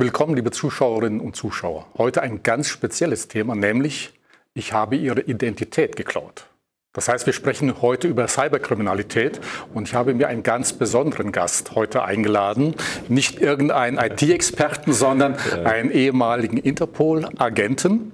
Willkommen, liebe Zuschauerinnen und Zuschauer. Heute ein ganz spezielles Thema, nämlich ich habe Ihre Identität geklaut. Das heißt, wir sprechen heute über Cyberkriminalität und ich habe mir einen ganz besonderen Gast heute eingeladen. Nicht irgendeinen IT-Experten, sondern einen ehemaligen Interpol-Agenten,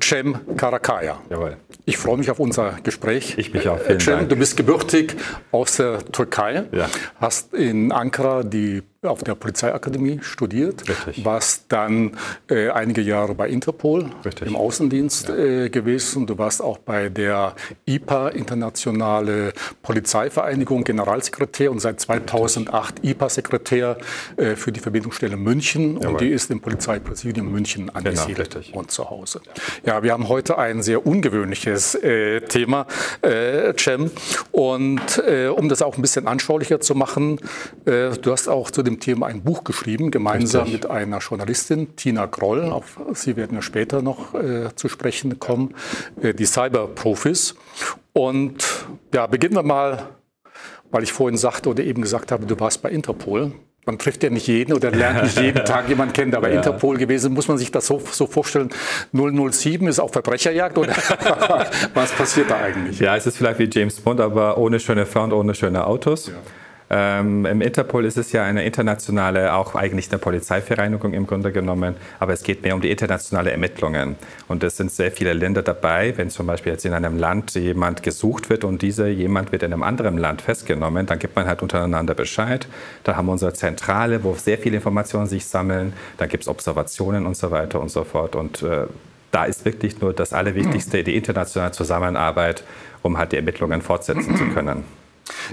Cem Karakaya. Jawohl. Ich freue mich auf unser Gespräch. Ich mich auch. Vielen Cem, Dank. du bist gebürtig aus der Türkei, ja. hast in Ankara die auf der Polizeiakademie studiert, Richtig. warst dann äh, einige Jahre bei Interpol Richtig. im Außendienst ja. äh, gewesen. Du warst auch bei der IPA, Internationale Polizeivereinigung, Generalsekretär und seit 2008 IPA-Sekretär äh, für die Verbindungsstelle München. Jawohl. Und die ist im Polizeipräsidium München angesiedelt genau, und zu Hause. Ja, wir haben heute ein sehr ungewöhnliches äh, Thema, äh, Cem. Und äh, um das auch ein bisschen anschaulicher zu machen, du hast auch zu dem Thema ein Buch geschrieben, gemeinsam Richtig. mit einer Journalistin, Tina Groll. Auf sie werden ja später noch äh, zu sprechen kommen, äh, die Cyberprofis. Und ja, beginnen wir mal, weil ich vorhin sagte oder eben gesagt habe, du warst bei Interpol. Man trifft ja nicht jeden oder lernt nicht jeden Tag jemanden kennen, aber ja. Interpol gewesen. Muss man sich das so, so vorstellen? 007 ist auch Verbrecherjagd oder was passiert da eigentlich? Ja, es ist vielleicht wie James Bond, aber ohne schöne Frau und ohne schöne Autos. Ja. Ähm, Im Interpol ist es ja eine internationale, auch eigentlich eine Polizeivereinigung im Grunde genommen, aber es geht mehr um die internationale Ermittlungen. Und es sind sehr viele Länder dabei. Wenn zum Beispiel jetzt in einem Land jemand gesucht wird und dieser jemand wird in einem anderen Land festgenommen, dann gibt man halt untereinander Bescheid. Da haben wir unsere Zentrale, wo sehr viele Informationen sich sammeln. Da gibt es Observationen und so weiter und so fort. Und äh, da ist wirklich nur das Allerwichtigste, die internationale Zusammenarbeit, um halt die Ermittlungen fortsetzen zu können.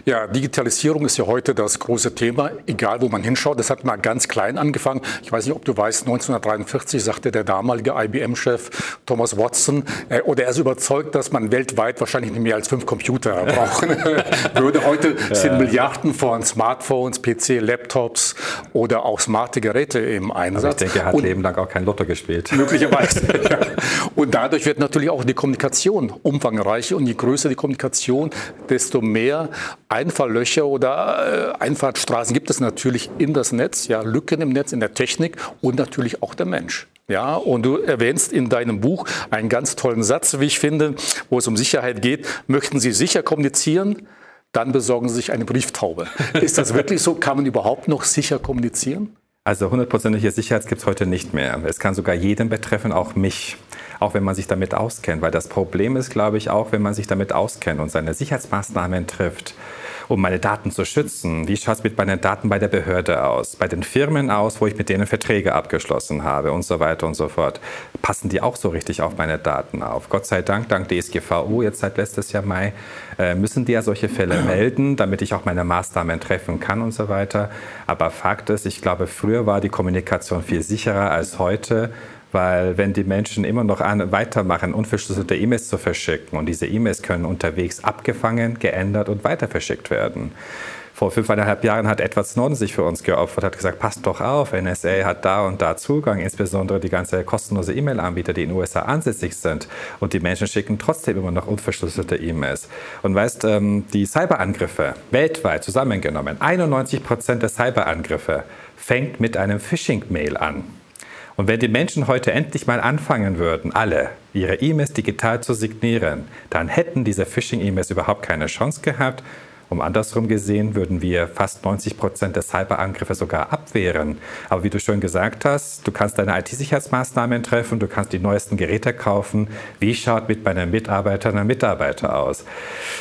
Ja, Digitalisierung ist ja heute das große Thema, egal wo man hinschaut. Das hat mal ganz klein angefangen. Ich weiß nicht, ob du weißt, 1943 sagte der damalige IBM-Chef Thomas Watson, äh, oder er ist überzeugt, dass man weltweit wahrscheinlich nicht mehr als fünf Computer brauchen würde. Heute ja. sind Milliarden von Smartphones, PC, Laptops oder auch smarte Geräte im Einsatz. Aber ich denke, er hat Und Leben lang auch kein Lotto gespielt. Möglicherweise. Und dadurch wird natürlich auch die Kommunikation umfangreicher. Und je größer die Kommunikation, desto mehr Einfalllöcher oder äh, Einfahrtstraßen gibt es natürlich in das Netz, ja, Lücken im Netz, in der Technik und natürlich auch der Mensch. Ja, und du erwähnst in deinem Buch einen ganz tollen Satz, wie ich finde, wo es um Sicherheit geht. Möchten Sie sicher kommunizieren? Dann besorgen Sie sich eine Brieftaube. Ist das wirklich so? Kann man überhaupt noch sicher kommunizieren? Also hundertprozentige Sicherheit gibt es heute nicht mehr. Es kann sogar jeden betreffen, auch mich auch wenn man sich damit auskennt. Weil das Problem ist, glaube ich, auch wenn man sich damit auskennt und seine Sicherheitsmaßnahmen trifft, um meine Daten zu schützen. Wie schaut es mit meinen Daten bei der Behörde aus, bei den Firmen aus, wo ich mit denen Verträge abgeschlossen habe und so weiter und so fort. Passen die auch so richtig auf meine Daten auf? Gott sei Dank, dank DSGVO, jetzt seit letztes Jahr Mai, äh, müssen die ja solche Fälle melden, damit ich auch meine Maßnahmen treffen kann und so weiter. Aber Fakt ist, ich glaube, früher war die Kommunikation viel sicherer als heute. Weil wenn die Menschen immer noch an, weitermachen, unverschlüsselte E-Mails zu verschicken und diese E-Mails können unterwegs abgefangen, geändert und weiter verschickt werden. Vor fünfeinhalb Jahren hat Edward Snowden sich für uns geopfert, hat gesagt, passt doch auf, NSA hat da und da Zugang, insbesondere die ganze kostenlose E-Mail-Anbieter, die in den USA ansässig sind. Und die Menschen schicken trotzdem immer noch unverschlüsselte E-Mails. Und weißt, ähm, die Cyberangriffe weltweit zusammengenommen, 91 Prozent der Cyberangriffe fängt mit einem Phishing-Mail an. Und wenn die Menschen heute endlich mal anfangen würden, alle ihre E-Mails digital zu signieren, dann hätten diese Phishing-E-Mails überhaupt keine Chance gehabt. Um andersrum gesehen würden wir fast 90 Prozent der Cyberangriffe sogar abwehren. Aber wie du schon gesagt hast, du kannst deine IT-Sicherheitsmaßnahmen treffen, du kannst die neuesten Geräte kaufen. Wie schaut mit meinen Mitarbeiterinnen und Mitarbeitern aus?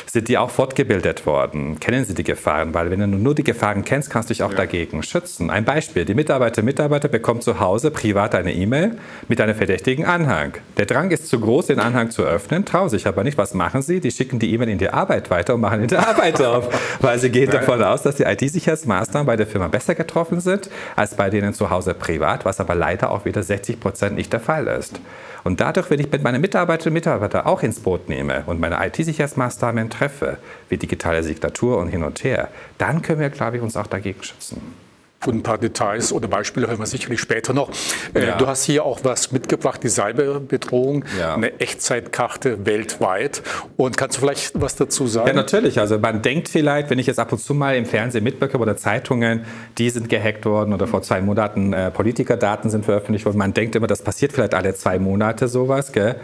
Sind die auch fortgebildet worden? Kennen sie die Gefahren? Weil wenn du nur die Gefahren kennst, kannst du dich auch ja. dagegen schützen. Ein Beispiel. Die Mitarbeiter Mitarbeiter bekommen zu Hause privat eine E-Mail mit einem verdächtigen Anhang. Der Drang ist zu groß, den Anhang zu öffnen, trauen sich aber nicht. Was machen sie? Die schicken die E-Mail in die Arbeit weiter und machen in der Arbeit auf weil sie gehen davon aus, dass die IT-Sicherheitsmaßnahmen bei der Firma besser getroffen sind als bei denen zu Hause privat, was aber leider auch wieder 60 Prozent nicht der Fall ist. Und dadurch, wenn ich mit meinen Mitarbeiterinnen und Mitarbeitern auch ins Boot nehme und meine IT-Sicherheitsmaßnahmen treffe, wie digitale Signatur und hin und her, dann können wir, glaube ich, uns auch dagegen schützen. Gut, ein paar Details oder Beispiele hören wir sicherlich später noch. Äh, ja. Du hast hier auch was mitgebracht, die Cyberbedrohung, ja. eine Echtzeitkarte weltweit. Und kannst du vielleicht was dazu sagen? Ja, natürlich. Also man denkt vielleicht, wenn ich jetzt ab und zu mal im Fernsehen mitbekomme oder Zeitungen, die sind gehackt worden oder vor zwei Monaten äh, Politikerdaten sind veröffentlicht worden. Man denkt immer, das passiert vielleicht alle zwei Monate sowas. Gell?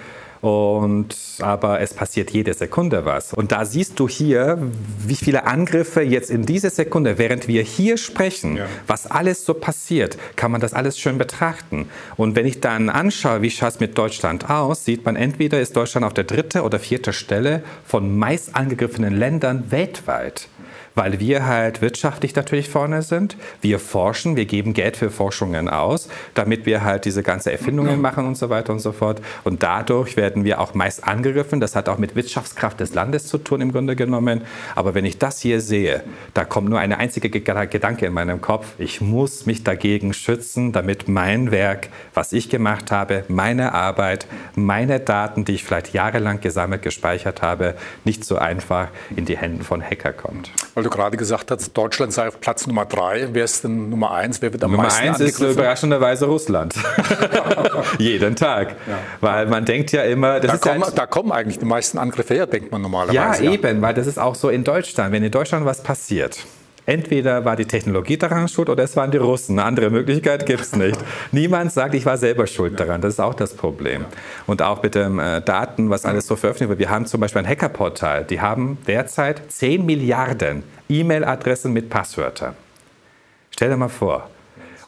Und, aber es passiert jede Sekunde was. Und da siehst du hier, wie viele Angriffe jetzt in dieser Sekunde, während wir hier sprechen, ja. was alles so passiert, kann man das alles schön betrachten. Und wenn ich dann anschaue, wie schaut es mit Deutschland aus, sieht man, entweder ist Deutschland auf der dritten oder vierten Stelle von meist angegriffenen Ländern weltweit weil wir halt wirtschaftlich natürlich vorne sind. Wir forschen, wir geben Geld für Forschungen aus, damit wir halt diese ganze Erfindungen machen und so weiter und so fort. Und dadurch werden wir auch meist angegriffen. Das hat auch mit Wirtschaftskraft des Landes zu tun im Grunde genommen. Aber wenn ich das hier sehe, da kommt nur eine einzige Gedanke in meinem Kopf. Ich muss mich dagegen schützen, damit mein Werk, was ich gemacht habe, meine Arbeit, meine Daten, die ich vielleicht jahrelang gesammelt, gespeichert habe, nicht so einfach in die Hände von Hacker kommt. Weil weil du gerade gesagt hast, Deutschland sei auf Platz Nummer drei. Wer ist denn Nummer eins? Wer wird am Nummer meisten eins ist überraschenderweise Russland. Jeden Tag. Ja. Weil man denkt ja immer... Da kommen, da, kommen, eigentlich die meisten Angriffe her, denkt man normalerweise. Ja, eben, weil das ist auch so in Deutschland. Wenn in Deutschland was passiert, Entweder war die Technologie daran schuld oder es waren die Russen. Eine andere Möglichkeit gibt es nicht. Niemand sagt, ich war selber schuld daran. Das ist auch das Problem. Und auch mit den äh, Daten, was alles so veröffentlicht wird. Wir haben zum Beispiel ein Hackerportal. Die haben derzeit 10 Milliarden E-Mail-Adressen mit Passwörtern. Stell dir mal vor.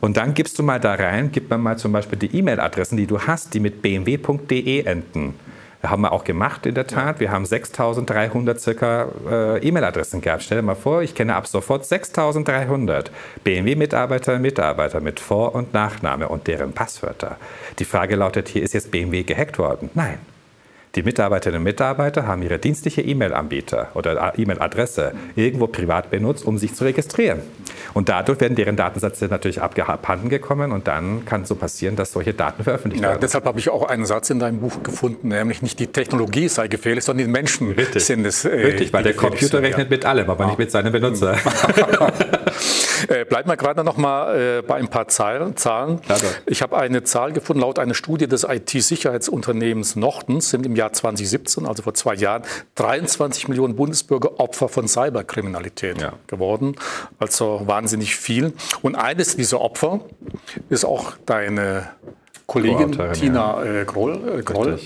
Und dann gibst du mal da rein, gib mir mal zum Beispiel die E-Mail-Adressen, die du hast, die mit bmw.de enden. Haben wir auch gemacht in der Tat. Wir haben 6300 circa äh, E-Mail-Adressen gehabt. Stell dir mal vor, ich kenne ab sofort 6300 BMW-Mitarbeiter, Mitarbeiter mit Vor- und Nachname und deren Passwörter. Die Frage lautet hier, ist jetzt BMW gehackt worden? Nein. Die Mitarbeiterinnen und Mitarbeiter haben ihre dienstliche E-Mail-Anbieter oder E-Mail-Adresse irgendwo privat benutzt, um sich zu registrieren. Und dadurch werden deren Datensätze natürlich abhanden gekommen und dann kann es so passieren, dass solche Daten veröffentlicht ja, werden. Deshalb habe ich auch einen Satz in deinem Buch gefunden, nämlich nicht die Technologie sei gefährlich, sondern die Menschen Richtig. sind es. Äh, Richtig, weil der Computer rechnet ja. mit allem, aber ja. nicht mit seinen Benutzer. äh, bleiben wir gerade noch mal äh, bei ein paar Zahlen. Zahlen. Ich habe eine Zahl gefunden, laut einer Studie des IT-Sicherheitsunternehmens Nortons sind im Jahr 2017, also vor zwei Jahren, 23 Millionen Bundesbürger Opfer von Cyberkriminalität ja. geworden. Also wahnsinnig viel. Und eines dieser Opfer ist auch deine Kollegin Tina ja. äh, Groll. Äh, Groll.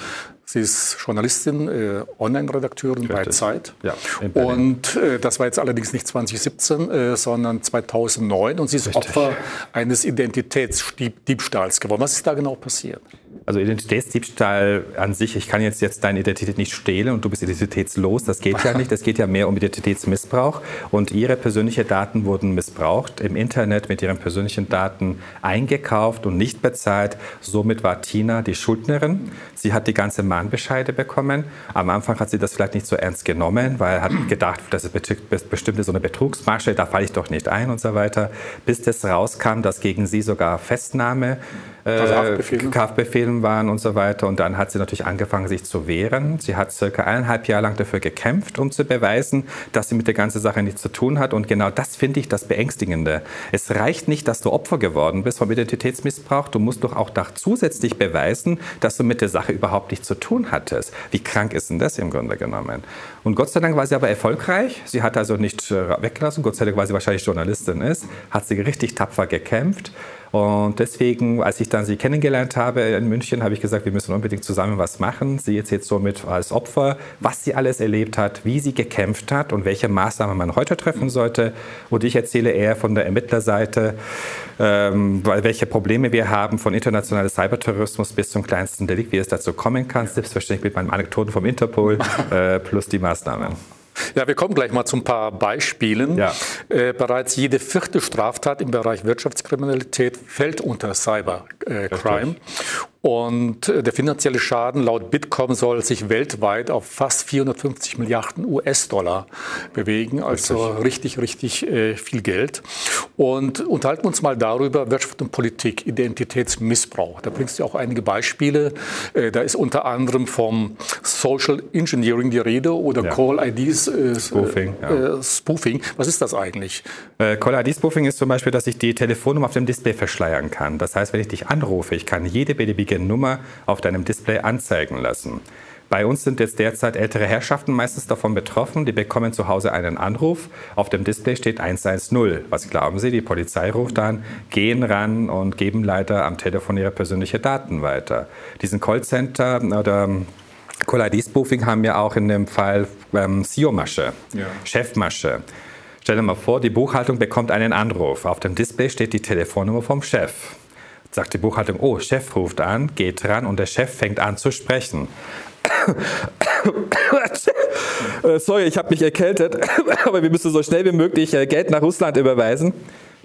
Sie ist Journalistin, äh, Online-Redakteurin bei Zeit. Ja, und äh, das war jetzt allerdings nicht 2017, äh, sondern 2009. Und sie ist Richtig. Opfer eines Identitätsdiebstahls geworden. Was ist da genau passiert? Also Identitätsdiebstahl an sich, ich kann jetzt, jetzt deine Identität nicht stehlen und du bist identitätslos, das geht ja nicht. Es geht ja mehr um Identitätsmissbrauch. Und ihre persönlichen Daten wurden missbraucht, im Internet mit ihren persönlichen Daten eingekauft und nicht bezahlt. Somit war Tina die Schuldnerin. Sie hat die ganze Mahnbescheide bekommen. Am Anfang hat sie das vielleicht nicht so ernst genommen, weil hat gedacht, das ist bestimmt so eine Betrugsmasche, da falle ich doch nicht ein und so weiter. Bis das rauskam, dass gegen sie sogar Festnahme Haftbefehlen waren und so weiter. Und dann hat sie natürlich angefangen, sich zu wehren. Sie hat circa eineinhalb Jahre lang dafür gekämpft, um zu beweisen, dass sie mit der ganzen Sache nichts zu tun hat. Und genau das finde ich das Beängstigende. Es reicht nicht, dass du Opfer geworden bist vom Identitätsmissbrauch. Du musst doch auch da zusätzlich beweisen, dass du mit der Sache überhaupt nichts zu tun hattest. Wie krank ist denn das im Grunde genommen? Und Gott sei Dank war sie aber erfolgreich. Sie hat also nicht äh, weggelassen. Gott sei Dank, weil sie wahrscheinlich Journalistin ist, hat sie richtig tapfer gekämpft. Und deswegen, als ich dann sie kennengelernt habe in München, habe ich gesagt, wir müssen unbedingt zusammen was machen. Sie jetzt, jetzt somit als Opfer, was sie alles erlebt hat, wie sie gekämpft hat und welche Maßnahmen man heute treffen sollte. Und ich erzähle eher von der Ermittlerseite, ähm, welche Probleme wir haben, von internationalem Cyberterrorismus bis zum kleinsten Delikt, wie es dazu kommen kann. Selbstverständlich mit meinen Anekdoten vom Interpol äh, plus die Maßnahmen. Ja, wir kommen gleich mal zu ein paar Beispielen. Ja. Äh, bereits jede vierte Straftat im Bereich Wirtschaftskriminalität fällt unter Cybercrime. Äh, Und äh, der finanzielle Schaden laut Bitkom soll sich weltweit auf fast 450 Milliarden US-Dollar bewegen. Also richtig, richtig, richtig äh, viel Geld. Und unterhalten uns mal darüber, Wirtschaft und Politik, Identitätsmissbrauch. Da bringst du auch einige Beispiele. Äh, da ist unter anderem vom Social Engineering die Rede oder ja. Call IDs äh, Spoofing, ja. Spoofing. Was ist das eigentlich? Call ID Spoofing ist zum Beispiel, dass ich die Telefonnummer auf dem Display verschleiern kann. Das heißt, wenn ich dich anrufe, ich kann jede beliebige beliebige Nummer auf deinem Display anzeigen lassen. Bei uns sind jetzt derzeit ältere Herrschaften meistens davon betroffen. Die bekommen zu Hause einen Anruf. Auf dem Display steht 110. Was glauben Sie? Die Polizei ruft an, gehen ran und geben leider am Telefon ihre persönlichen Daten weiter. Diesen Callcenter oder Call-ID-Spoofing haben wir auch in dem Fall ähm, CEO-Masche, ja. Chefmasche. Stell dir mal vor, die Buchhaltung bekommt einen Anruf. Auf dem Display steht die Telefonnummer vom Chef sagt die Buchhaltung, oh, Chef ruft an, geht dran und der Chef fängt an zu sprechen. Äh, sorry, ich habe mich erkältet, aber wir müssen so schnell wie möglich äh, Geld nach Russland überweisen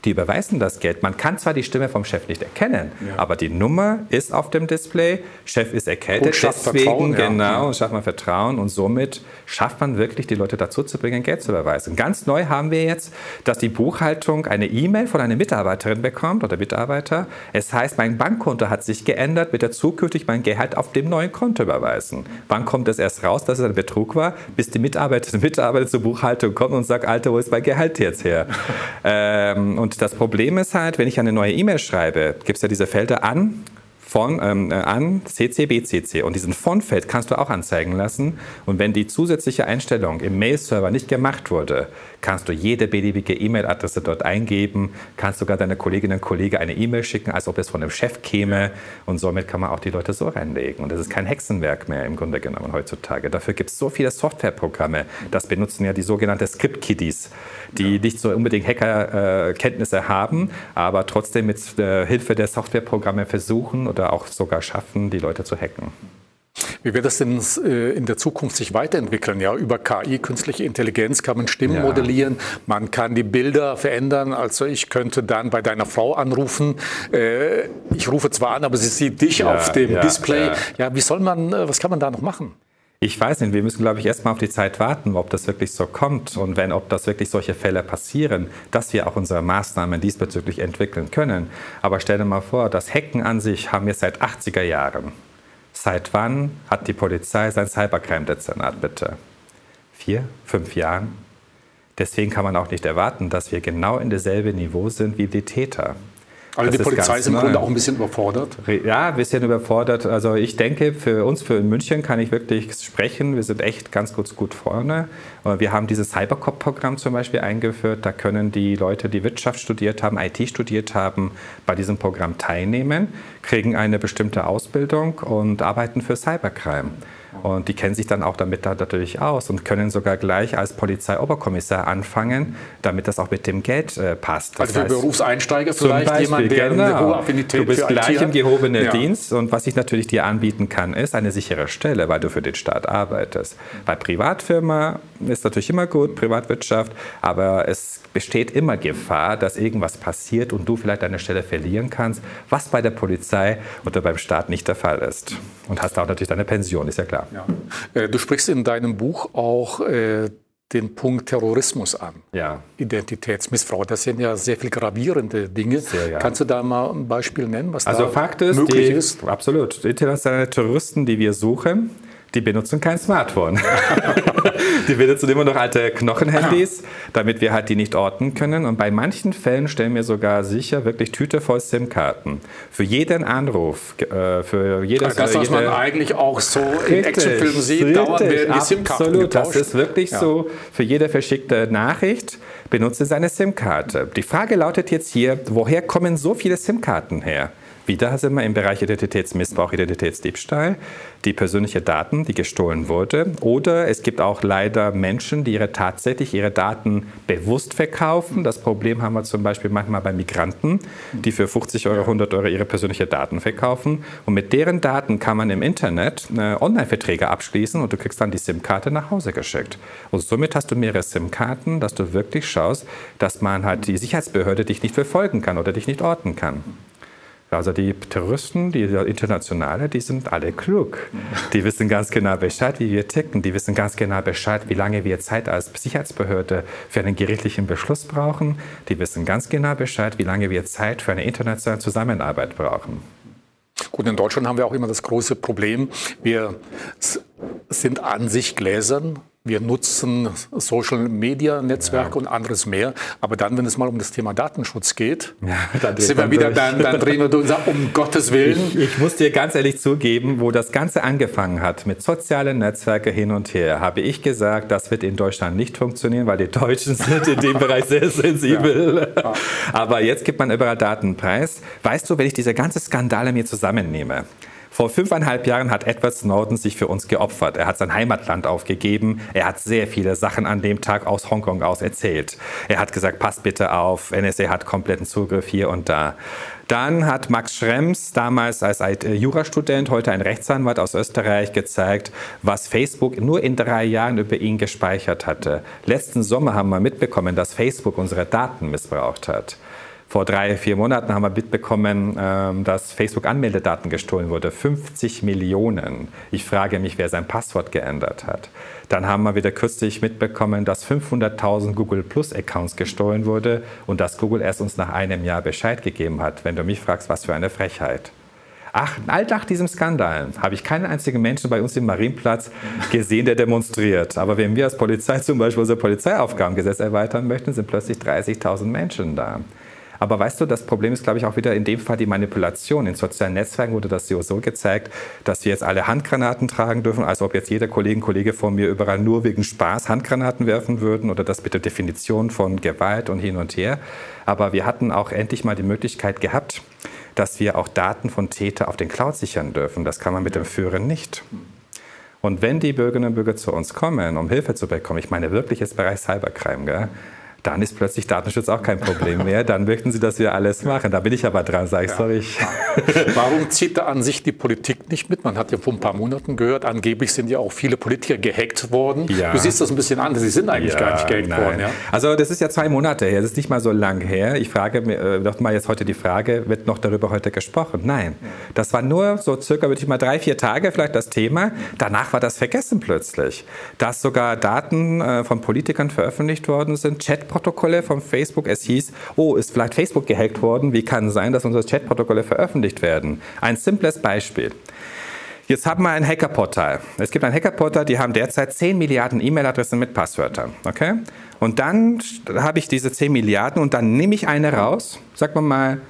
die überweisen das Geld. Man kann zwar die Stimme vom Chef nicht erkennen, ja. aber die Nummer ist auf dem Display. Chef ist erkältet, deswegen genau, ja. schafft man Vertrauen und somit schafft man wirklich, die Leute dazu zu bringen, Geld zu überweisen. Ganz neu haben wir jetzt, dass die Buchhaltung eine E-Mail von einer Mitarbeiterin bekommt oder Mitarbeiter. Es heißt, mein Bankkonto hat sich geändert, wird er zukünftig mein Gehalt auf dem neuen Konto überweisen. Wann kommt es erst raus, dass es ein Betrug war? Bis die Mitarbeiterin Mitarbeiter zur Buchhaltung kommt und sagt, Alter, wo ist mein Gehalt jetzt her? ähm, und das Problem ist halt, wenn ich eine neue E-Mail schreibe, gibt es ja diese Felder an, von, ähm, äh, an CC, Und diesen Von-Feld kannst du auch anzeigen lassen. Und wenn die zusätzliche Einstellung im Mail-Server nicht gemacht wurde, kannst du jede beliebige E-Mail-Adresse dort eingeben, kannst sogar deiner Kolleginnen und Kollegen eine E-Mail schicken, als ob es von einem Chef käme. Und somit kann man auch die Leute so reinlegen. Und das ist kein Hexenwerk mehr im Grunde genommen heutzutage. Dafür gibt es so viele Softwareprogramme. Das benutzen ja die sogenannten Script-Kiddies, die ja. nicht so unbedingt Hackerkenntnisse äh, haben, aber trotzdem mit äh, Hilfe der Softwareprogramme versuchen oder auch sogar schaffen, die Leute zu hacken. Wie wird das denn äh, in der Zukunft sich weiterentwickeln? Ja, über KI, künstliche Intelligenz, kann man Stimmen ja. modellieren, man kann die Bilder verändern. Also ich könnte dann bei deiner Frau anrufen. Äh, ich rufe zwar an, aber sie sieht dich ja, auf dem ja, Display. Ja. wie soll man, äh, was kann man da noch machen? Ich weiß nicht, wir müssen, glaube ich, erstmal auf die Zeit warten, ob das wirklich so kommt und wenn, ob das wirklich solche Fälle passieren, dass wir auch unsere Maßnahmen diesbezüglich entwickeln können. Aber stell dir mal vor, das Hacken an sich haben wir seit 80er Jahren. Seit wann hat die Polizei sein Cybercrime-Dezernat bitte? Vier, fünf Jahren? Deswegen kann man auch nicht erwarten, dass wir genau in derselben Niveau sind wie die Täter. Also das die Polizei ist im Grunde auch ein bisschen überfordert? Ja, ein bisschen überfordert. Also ich denke, für uns, für München kann ich wirklich sprechen. Wir sind echt ganz gut, gut vorne. Wir haben dieses Cybercop-Programm zum Beispiel eingeführt. Da können die Leute, die Wirtschaft studiert haben, IT studiert haben, bei diesem Programm teilnehmen, kriegen eine bestimmte Ausbildung und arbeiten für Cybercrime. Und die kennen sich dann auch damit natürlich aus und können sogar gleich als Polizeioberkommissar anfangen, damit das auch mit dem Geld äh, passt. Das also für heißt, Berufseinsteiger vielleicht Beispiel, jemand, der genau. eine hohe Affinität Du bist gleich im gehobenen ja. Dienst und was ich natürlich dir anbieten kann, ist eine sichere Stelle, weil du für den Staat arbeitest. Bei Privatfirma ist natürlich immer gut, Privatwirtschaft, aber es besteht immer Gefahr, dass irgendwas passiert und du vielleicht deine Stelle verlieren kannst, was bei der Polizei oder beim Staat nicht der Fall ist. Und hast auch natürlich deine Pension, ist ja klar. Ja. Äh, du sprichst in deinem Buch auch äh, den Punkt Terrorismus an. Ja. Identitätsmissbrauch. Das sind ja sehr viel gravierende Dinge. Sehr, ja. Kannst du da mal ein Beispiel nennen, was also da Fakt ist, möglich die, ist? Absolut. Internationale Terroristen, die wir suchen, die benutzen kein Smartphone. die benutzen immer noch alte Knochenhandys, damit wir halt die nicht orten können. Und bei manchen Fällen stellen wir sogar sicher wirklich Tüte voll SIM-Karten. Für jeden Anruf, äh, für jedes... Das, was jede, man eigentlich auch so in Actionfilmen sieht, dauernd werden die SIM-Karten Absolut, das ist wirklich ja. so. Für jede verschickte Nachricht benutze seine SIM-Karte. Die Frage lautet jetzt hier, woher kommen so viele SIM-Karten her? Wieder sind wir im Bereich Identitätsmissbrauch, Identitätsdiebstahl, die persönliche Daten, die gestohlen wurde. Oder es gibt auch leider Menschen, die ihre tatsächlich ihre Daten bewusst verkaufen. Das Problem haben wir zum Beispiel manchmal bei Migranten, die für 50 Euro, 100 Euro ihre persönliche Daten verkaufen. Und mit deren Daten kann man im Internet äh, Online-Verträge abschließen und du kriegst dann die SIM-Karte nach Hause geschickt. Und somit hast du mehrere SIM-Karten, dass du wirklich schaust, dass man halt die Sicherheitsbehörde dich nicht verfolgen kann oder dich nicht orten kann. Also die Terroristen, die Internationale, die sind alle klug. Die wissen ganz genau Bescheid, wie wir ticken. Die wissen ganz genau Bescheid, wie lange wir Zeit als Sicherheitsbehörde für einen gerichtlichen Beschluss brauchen. Die wissen ganz genau Bescheid, wie lange wir Zeit für eine internationale Zusammenarbeit brauchen. Gut, in Deutschland haben wir auch immer das große Problem, wir sind an sich gläsern, wir nutzen Social-Media-Netzwerke ja. und anderes mehr. Aber dann, wenn es mal um das Thema Datenschutz geht, ja, sind wir wieder, dann, dann drehen wir uns ab, um Gottes Willen. Ich, ich, muss dir ganz ehrlich zugeben, wo das Ganze angefangen hat, mit sozialen Netzwerken hin und her, habe ich gesagt, das wird in Deutschland nicht funktionieren, weil die Deutschen sind in dem Bereich sehr sensibel. Ja. Aber jetzt gibt man überall Datenpreis. Weißt du, wenn ich diese ganzen Skandale mir zusammennehme, vor fünfeinhalb Jahren hat Edward Snowden sich für uns geopfert. Er hat sein Heimatland aufgegeben. Er hat sehr viele Sachen an dem Tag aus Hongkong aus erzählt. Er hat gesagt, passt bitte auf, NSA hat kompletten Zugriff hier und da. Dann hat Max Schrems, damals als Jurastudent, heute ein Rechtsanwalt aus Österreich, gezeigt, was Facebook nur in drei Jahren über ihn gespeichert hatte. Letzten Sommer haben wir mitbekommen, dass Facebook unsere Daten missbraucht hat. Vor drei, vier Monaten haben wir mitbekommen, ähm, dass Facebook-Anmeldedaten gestohlen wurde. 50 Millionen. Ich frage mich, wer sein Passwort geändert hat. Dann haben wir wieder kürzlich mitbekommen, dass 500.000 Google Plus-Accounts gestohlen wurde und dass Google erst uns nach einem Jahr Bescheid gegeben hat. Wenn du mich fragst, was für eine Frechheit. Ach, all nach diesem Skandal habe ich keinen einzigen Menschen bei uns im Marienplatz gesehen, der demonstriert. Aber wenn wir als Polizei zum Beispiel unser Polizeiaufgabengesetz erweitern möchten, sind plötzlich 30.000 Menschen da. Aber weißt du, das Problem ist, glaube ich, auch wieder in dem Fall die Manipulation. In sozialen Netzwerken wurde das so gezeigt, dass wir jetzt alle Handgranaten tragen dürfen, als ob jetzt jeder Kollegin, Kollege von mir überall nur wegen Spaß Handgranaten werfen würden oder das mit der Definition von Gewalt und hin und her. Aber wir hatten auch endlich mal die Möglichkeit gehabt, dass wir auch Daten von Täter auf den Cloud sichern dürfen. Das kann man mit dem Führen nicht. Und wenn die Bürgerinnen und Bürger zu uns kommen, um Hilfe zu bekommen, ich meine wirklich jetzt Bereich Cybercrime, gell? Dann ist plötzlich Datenschutz auch kein Problem mehr. Dann möchten sie, dass wir alles machen. Da bin ich aber dran, sage ich, ja. sorry. Warum zieht da an sich die Politik nicht mit? Man hat ja vor ein paar Monaten gehört, angeblich sind ja auch viele Politiker gehackt worden. Ja. Du siehst das ein bisschen anders, sie sind eigentlich ja, gar nicht gehackt nein. worden. Also das ist ja zwei Monate her, das ist nicht mal so lang her. Ich frage mir äh, doch mal jetzt heute die Frage, wird noch darüber heute gesprochen? Nein, das war nur so circa, würde ich mal drei, vier Tage vielleicht das Thema. Danach war das vergessen plötzlich. Dass sogar Daten äh, von Politikern veröffentlicht worden sind, Chat Chatprotokolle von Facebook. Es hieß, oh, ist vielleicht Facebook gehackt worden? Wie kann es sein, dass unsere Chatprotokolle veröffentlicht werden? Ein simples Beispiel. Jetzt haben wir ein Hackerportal. Es gibt ein Hackerportal, die haben derzeit 10 Milliarden E-Mail-Adressen mit Passwörtern. Okay? Und dann habe ich diese 10 Milliarden und dann nehme ich eine raus, sagen wir mal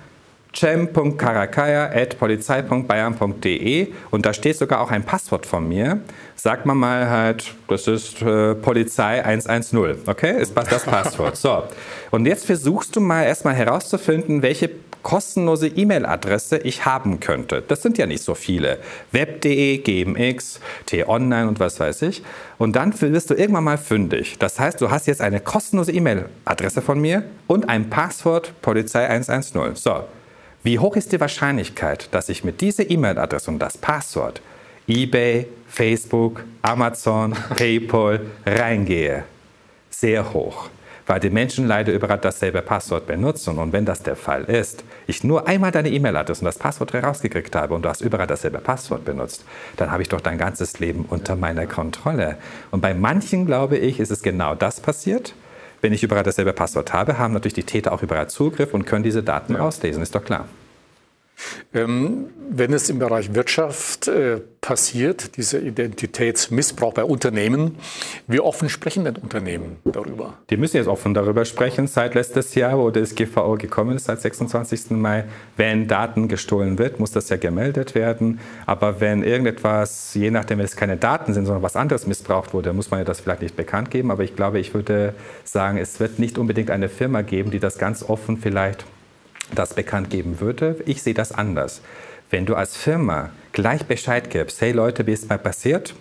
cem.karakaya.polizei.bayern.de und da steht sogar auch ein Passwort von mir. Sagt man mal halt, das ist äh, Polizei 110, okay? Ist das Passwort. So. Und jetzt versuchst du mal erstmal herauszufinden, welche kostenlose E-Mail-Adresse ich haben könnte. Das sind ja nicht so viele. Web.de, GMX, T-Online und was weiß ich. Und dann wirst du irgendwann mal fündig. Das heißt, du hast jetzt eine kostenlose E-Mail-Adresse von mir und ein Passwort Polizei 110. So. Wie hoch ist die Wahrscheinlichkeit, dass ich mit dieser E-Mail-Adresse und das Passwort eBay, Facebook, Amazon, PayPal reingehe? Sehr hoch, weil die Menschen leider überall dasselbe Passwort benutzen. Und wenn das der Fall ist, ich nur einmal deine E-Mail-Adresse und das Passwort herausgekriegt habe und du hast überall dasselbe Passwort benutzt, dann habe ich doch dein ganzes Leben unter meiner Kontrolle. Und bei manchen, glaube ich, ist es genau das passiert. Wenn ich überall dasselbe Passwort habe, haben natürlich die Täter auch überall Zugriff und können diese Daten ja. auslesen, ist doch klar. Ähm, wenn es im Bereich Wirtschaft äh, passiert, dieser Identitätsmissbrauch bei Unternehmen, wie offen sprechen denn Unternehmen darüber? Die müssen jetzt offen darüber sprechen. Seit letztes Jahr, wo das GVO gekommen ist, seit 26. Mai, wenn Daten gestohlen wird, muss das ja gemeldet werden. Aber wenn irgendetwas, je nachdem, wenn es keine Daten sind, sondern was anderes missbraucht wurde, muss man ja das vielleicht nicht bekannt geben. Aber ich glaube, ich würde sagen, es wird nicht unbedingt eine Firma geben, die das ganz offen vielleicht das bekannt geben würde. Ich sehe das anders. Wenn du als Firma gleich Bescheid gibst, hey Leute, wie ist mal passiert?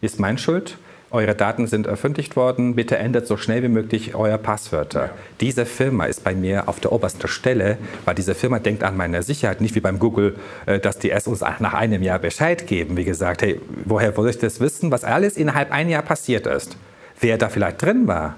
Ist mein Schuld? Eure Daten sind öffentlich worden, bitte ändert so schnell wie möglich euer Passwörter. Diese Firma ist bei mir auf der obersten Stelle, weil diese Firma denkt an meine Sicherheit, nicht wie beim Google, äh, dass die erst uns nach einem Jahr Bescheid geben. Wie gesagt, hey, woher soll ich das wissen, was alles innerhalb ein Jahr passiert ist? Wer da vielleicht drin war?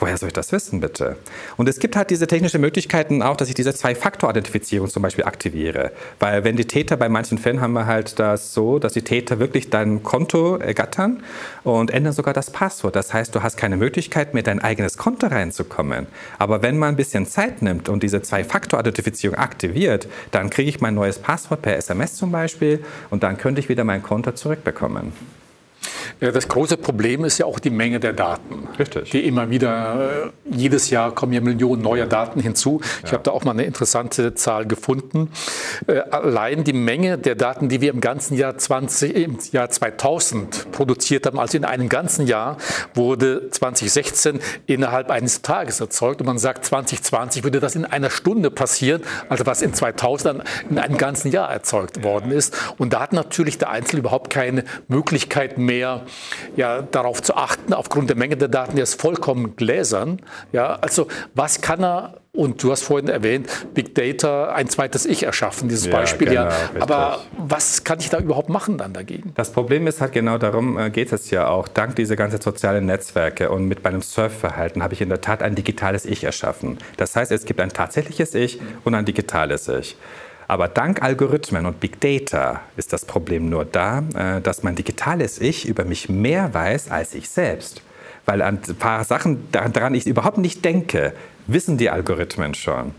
Woher soll ich das wissen, bitte? Und es gibt halt diese technischen Möglichkeiten auch, dass ich diese Zwei-Faktor-Identifizierung zum Beispiel aktiviere. Weil wenn die Täter, bei manchen Fällen haben wir halt das so, dass die Täter wirklich dein Konto ergattern und ändern sogar das Passwort. Das heißt, du hast keine Möglichkeit mehr, dein eigenes Konto reinzukommen. Aber wenn man ein bisschen Zeit nimmt und diese Zwei-Faktor-Identifizierung aktiviert, dann kriege ich mein neues Passwort per SMS zum Beispiel und dann könnte ich wieder mein Konto zurückbekommen. Das große Problem ist ja auch die Menge der Daten. Richtig. Die immer wieder, äh, jedes Jahr kommen ja Millionen neuer Daten hinzu. Ich habe da auch mal eine interessante Zahl gefunden. Äh, allein die Menge der Daten, die wir im ganzen Jahr, 20, im Jahr 2000 produziert haben, also in einem ganzen Jahr, wurde 2016 innerhalb eines Tages erzeugt. Und man sagt, 2020 würde das in einer Stunde passieren, also was in 2000 in einem ganzen Jahr erzeugt worden ist. Und da hat natürlich der Einzelne überhaupt keine Möglichkeit mehr, ja, darauf zu achten, aufgrund der Menge der Daten, der ist vollkommen gläsern. Ja, also was kann er und du hast vorhin erwähnt, Big Data, ein zweites Ich erschaffen, dieses ja, Beispiel. Genau, ja. Aber was kann ich da überhaupt machen dann dagegen? Das Problem ist halt genau darum, äh, geht es ja auch. Dank dieser ganzen sozialen Netzwerke und mit meinem Surfverhalten habe ich in der Tat ein digitales Ich erschaffen. Das heißt, es gibt ein tatsächliches Ich und ein digitales Ich. Aber dank Algorithmen und Big Data ist das Problem nur da, äh, dass mein digitales Ich über mich mehr weiß als ich selbst. Weil an ein paar Sachen, daran ich überhaupt nicht denke, wissen die Algorithmen schon.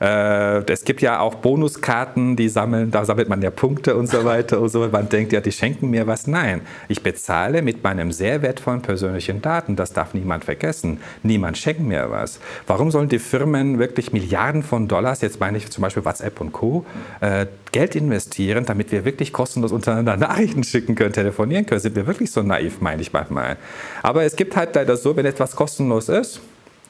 Äh, es gibt ja auch Bonuskarten, die sammeln, da sammelt man ja Punkte und so weiter und so. Man denkt ja, die schenken mir was. Nein, ich bezahle mit meinem sehr wertvollen persönlichen Daten. Das darf niemand vergessen. Niemand schenkt mir was. Warum sollen die Firmen wirklich Milliarden von Dollars, jetzt meine ich zum Beispiel WhatsApp und Co., äh, Geld investieren, damit wir wirklich kostenlos untereinander Nachrichten schicken können, telefonieren können? Sind wir wirklich so naiv, meine ich manchmal. Aber es gibt halt leider so, wenn etwas kostenlos ist,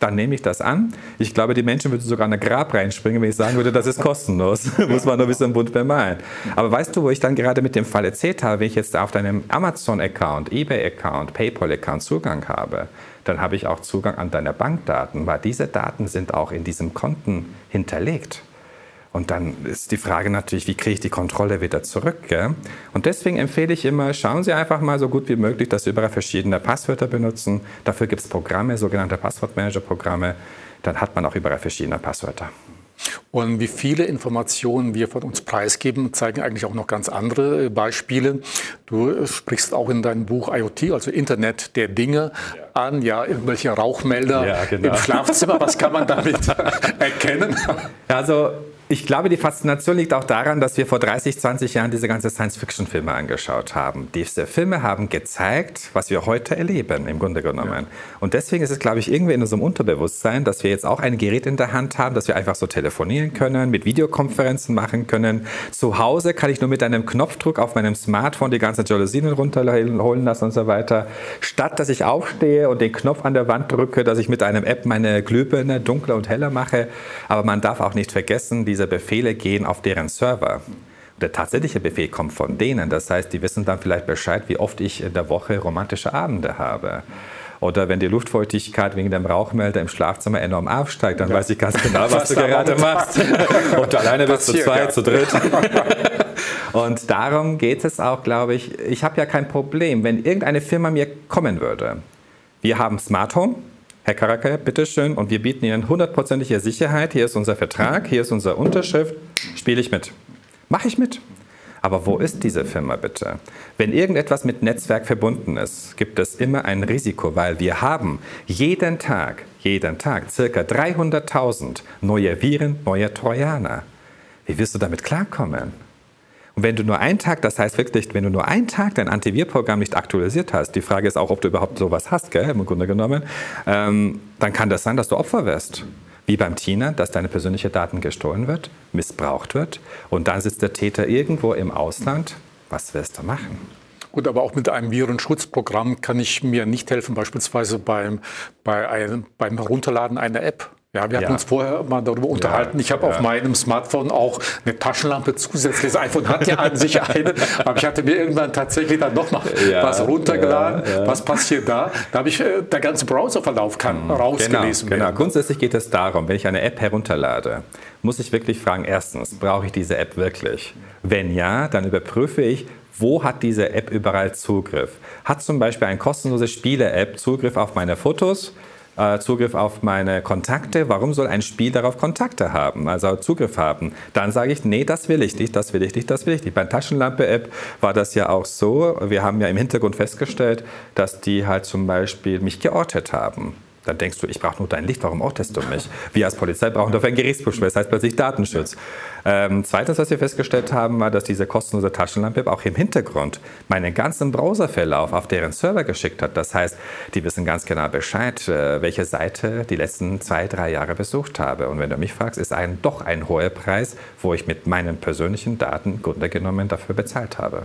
dann nehme ich das an. Ich glaube, die Menschen würden sogar in ein Grab reinspringen, wenn ich sagen würde, das ist kostenlos. Muss man nur ein bisschen bunt bemalen. Aber weißt du, wo ich dann gerade mit dem Fall erzählt habe, wenn ich jetzt auf deinem Amazon-Account, eBay-Account, PayPal-Account Zugang habe, dann habe ich auch Zugang an deine Bankdaten, weil diese Daten sind auch in diesem Konten hinterlegt. Und dann ist die Frage natürlich, wie kriege ich die Kontrolle wieder zurück? Gell? Und deswegen empfehle ich immer, schauen Sie einfach mal so gut wie möglich, dass Sie überall verschiedene Passwörter benutzen. Dafür gibt es Programme, sogenannte Passwortmanager-Programme. Dann hat man auch überall verschiedene Passwörter. Und wie viele Informationen wir von uns preisgeben, zeigen eigentlich auch noch ganz andere äh, Beispiele. Du sprichst auch in deinem Buch IoT, also Internet der Dinge, an, ja, irgendwelche Rauchmelder ja, genau. im Schlafzimmer. Was kann man damit erkennen? Also ich glaube, die Faszination liegt auch daran, dass wir vor 30, 20 Jahren diese ganzen Science-Fiction-Filme angeschaut haben. Diese Filme haben gezeigt, was wir heute erleben, im Grunde genommen. Ja. Und deswegen ist es, glaube ich, irgendwie in unserem Unterbewusstsein, dass wir jetzt auch ein Gerät in der Hand haben, dass wir einfach so telefonieren können, mit Videokonferenzen machen können. Zu Hause kann ich nur mit einem Knopfdruck auf meinem Smartphone die ganzen Jalousien runterholen lassen und so weiter. Statt, dass ich aufstehe und den Knopf an der Wand drücke, dass ich mit einem App meine Glühbirne dunkler und heller mache. Aber man darf auch nicht vergessen, diese diese Befehle gehen auf deren Server. Der tatsächliche Befehl kommt von denen. Das heißt, die wissen dann vielleicht Bescheid, wie oft ich in der Woche romantische Abende habe. Oder wenn die Luftfeuchtigkeit wegen dem Rauchmelder im Schlafzimmer enorm aufsteigt, dann ja. weiß ich ganz genau, was, was du gerade machst. Und alleine bist du zwei, ja. zu dritt. Und darum geht es auch, glaube ich. Ich habe ja kein Problem, wenn irgendeine Firma mir kommen würde. Wir haben Smart Home, Herr Karaka, bitteschön, und wir bieten Ihnen hundertprozentige Sicherheit. Hier ist unser Vertrag, hier ist unsere Unterschrift. Spiele ich mit? Mache ich mit. Aber wo ist diese Firma bitte? Wenn irgendetwas mit Netzwerk verbunden ist, gibt es immer ein Risiko, weil wir haben jeden Tag, jeden Tag circa 300.000 neue Viren, neue Trojaner. Wie wirst du damit klarkommen? Und wenn du nur einen Tag, das heißt wirklich, wenn du nur einen Tag dein Antivirprogramm nicht aktualisiert hast, die Frage ist auch, ob du überhaupt sowas hast, gell, im Grunde genommen, ähm, dann kann das sein, dass du Opfer wirst. Wie beim Tina, dass deine persönlichen Daten gestohlen wird, missbraucht wird und dann sitzt der Täter irgendwo im Ausland. Was wirst du machen? Gut, aber auch mit einem Virenschutzprogramm kann ich mir nicht helfen, beispielsweise beim, bei einem, beim Herunterladen einer App. Ja, wir hatten ja. uns vorher mal darüber unterhalten. Ja, ich habe ja. auf meinem Smartphone auch eine Taschenlampe zusätzlich. Das iPhone hat ja an sich eine, aber ich hatte mir irgendwann tatsächlich dann noch mal was runtergeladen. Was passiert da? Da habe ich äh, der ganze Browserverlauf kann mhm. rausgelesen genau, werden. Genau. Grundsätzlich geht es darum, wenn ich eine App herunterlade, muss ich wirklich fragen: Erstens, brauche ich diese App wirklich? Wenn ja, dann überprüfe ich, wo hat diese App überall Zugriff? Hat zum Beispiel eine kostenlose Spiele-App Zugriff auf meine Fotos? Äh, Zugriff auf meine Kontakte. Warum soll ein Spiel darauf Kontakte haben, also Zugriff haben? Dann sage ich, nee, das will ich nicht, das will ich nicht, das will ich nicht. Bei Taschenlampe-App war das ja auch so. Wir haben ja im Hintergrund festgestellt, dass die halt zum Beispiel mich geortet haben. Dann denkst du, ich brauche nur dein Licht, warum ortest du mich? Wir als Polizei brauchen dafür ein Gerichtsbeschwör, das heißt plötzlich Datenschutz. Ähm, zweitens, was wir festgestellt haben, war, dass diese kostenlose Taschenlampe auch im Hintergrund meinen ganzen Browserverlauf auf deren Server geschickt hat. Das heißt, die wissen ganz genau Bescheid, äh, welche Seite die letzten zwei, drei Jahre besucht habe. Und wenn du mich fragst, ist ein doch ein hoher Preis, wo ich mit meinen persönlichen Daten Grunde dafür bezahlt habe.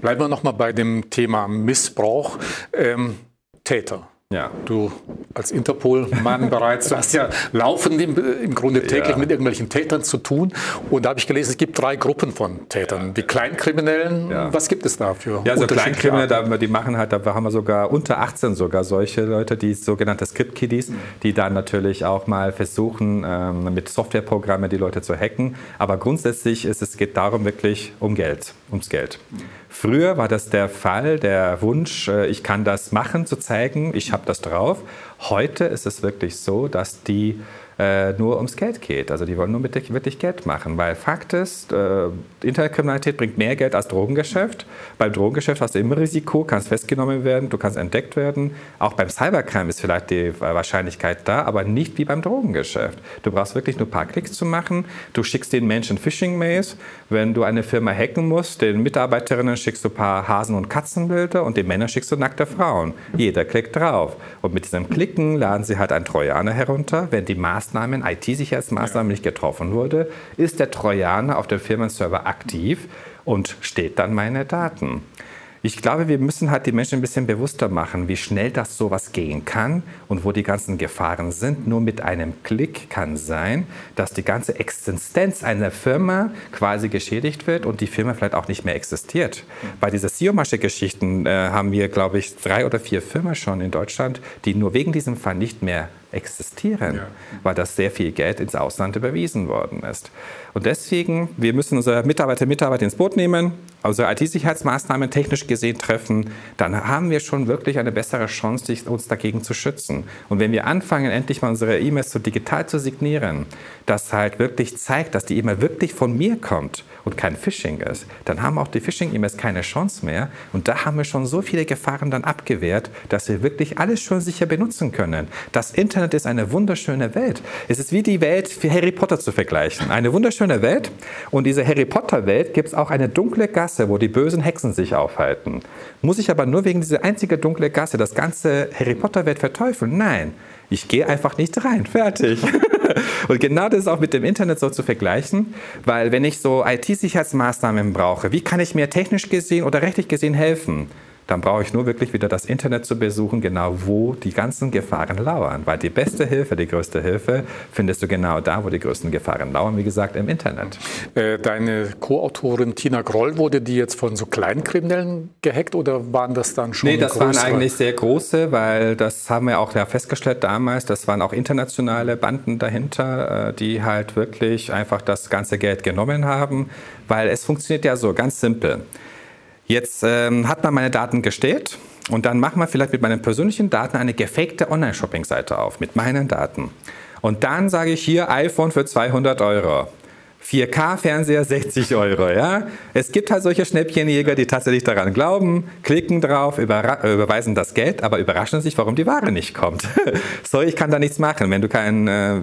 Bleiben wir nochmal bei dem Thema Missbrauch. Ähm, Täter. Ja. Du als Interpol-Mann bereits, du hast ja laufend im, im Grunde täglich ja. mit irgendwelchen Tätern zu tun. Und da habe ich gelesen, es gibt drei Gruppen von Tätern. Die Kleinkriminellen, ja. was gibt es dafür? Ja, also Kleinkriminelle, die machen halt, da haben wir sogar unter 18 sogar solche Leute, die sogenannte Script-Kiddies, mhm. die dann natürlich auch mal versuchen, ähm, mit Softwareprogrammen die Leute zu hacken. Aber grundsätzlich ist es geht darum wirklich um Geld, ums Geld. Mhm. Früher war das der Fall, der Wunsch, äh, ich kann das machen, zu zeigen, ich habe das drauf. Heute ist es wirklich so, dass die äh, nur ums Geld geht. Also die wollen nur mit wirklich Geld machen, weil Fakt ist, äh, Internetkriminalität bringt mehr Geld als Drogengeschäft. Beim Drogengeschäft hast du immer Risiko, kannst festgenommen werden, du kannst entdeckt werden. Auch beim Cybercrime ist vielleicht die Wahrscheinlichkeit da, aber nicht wie beim Drogengeschäft. Du brauchst wirklich nur ein paar Klicks zu machen. Du schickst den Menschen Phishing-Mails. Wenn du eine Firma hacken musst, den Mitarbeiterinnen schickst du ein paar Hasen- und Katzenbilder und den Männern schickst du nackte Frauen. Jeder klickt drauf. Und mit diesem Klicken laden sie halt einen Trojaner herunter. Wenn die Maßnahmen, IT-Sicherheitsmaßnahmen nicht getroffen wurde, ist der Trojaner auf dem Firmenserver aktiv und steht dann meine Daten. Ich glaube, wir müssen halt die Menschen ein bisschen bewusster machen, wie schnell das sowas gehen kann und wo die ganzen Gefahren sind. Nur mit einem Klick kann sein, dass die ganze Existenz einer Firma quasi geschädigt wird und die Firma vielleicht auch nicht mehr existiert. Bei dieser SEO-Masche-Geschichten äh, haben wir, glaube ich, drei oder vier Firmen schon in Deutschland, die nur wegen diesem Fall nicht mehr existieren, ja. weil das sehr viel Geld ins Ausland überwiesen worden ist. Und deswegen, wir müssen unsere Mitarbeiter und Mitarbeiter ins Boot nehmen, also IT-Sicherheitsmaßnahmen technisch gesehen treffen, dann haben wir schon wirklich eine bessere Chance, uns dagegen zu schützen. Und wenn wir anfangen, endlich mal unsere E-Mails so digital zu signieren, das halt wirklich zeigt, dass die E-Mail wirklich von mir kommt und kein Phishing ist, dann haben auch die Phishing-E-Mails keine Chance mehr. Und da haben wir schon so viele Gefahren dann abgewehrt, dass wir wirklich alles schon sicher benutzen können. Das Internet ist eine wunderschöne Welt. Es ist wie die Welt für Harry Potter zu vergleichen. Eine wunderschöne Welt. Und diese Harry Potter-Welt gibt es auch eine dunkle Gasse, wo die bösen Hexen sich aufhalten. Muss ich aber nur wegen dieser einzigen dunklen Gasse das ganze Harry Potter-Welt verteufeln? Nein. Ich gehe einfach nicht rein. Fertig. Und genau das ist auch mit dem Internet so zu vergleichen, weil wenn ich so IT-Sicherheitsmaßnahmen brauche, wie kann ich mir technisch gesehen oder rechtlich gesehen helfen? Dann brauche ich nur wirklich wieder das Internet zu besuchen, genau wo die ganzen Gefahren lauern. Weil die beste Hilfe, die größte Hilfe, findest du genau da, wo die größten Gefahren lauern, wie gesagt, im Internet. Äh, deine Co-Autorin Tina Groll, wurde die jetzt von so Kleinkriminellen gehackt oder waren das dann schon Nee, das größere? waren eigentlich sehr große, weil das haben wir auch ja festgestellt damals, das waren auch internationale Banden dahinter, äh, die halt wirklich einfach das ganze Geld genommen haben, weil es funktioniert ja so, ganz simpel. Jetzt ähm, hat man meine Daten gestellt und dann macht man vielleicht mit meinen persönlichen Daten eine gefakte Online-Shopping-Seite auf mit meinen Daten. Und dann sage ich hier iPhone für 200 Euro. 4K-Fernseher 60 Euro, ja. Es gibt halt solche Schnäppchenjäger, die tatsächlich daran glauben, klicken drauf, überweisen das Geld, aber überraschen sich, warum die Ware nicht kommt. so, ich kann da nichts machen. Wenn du keinen äh,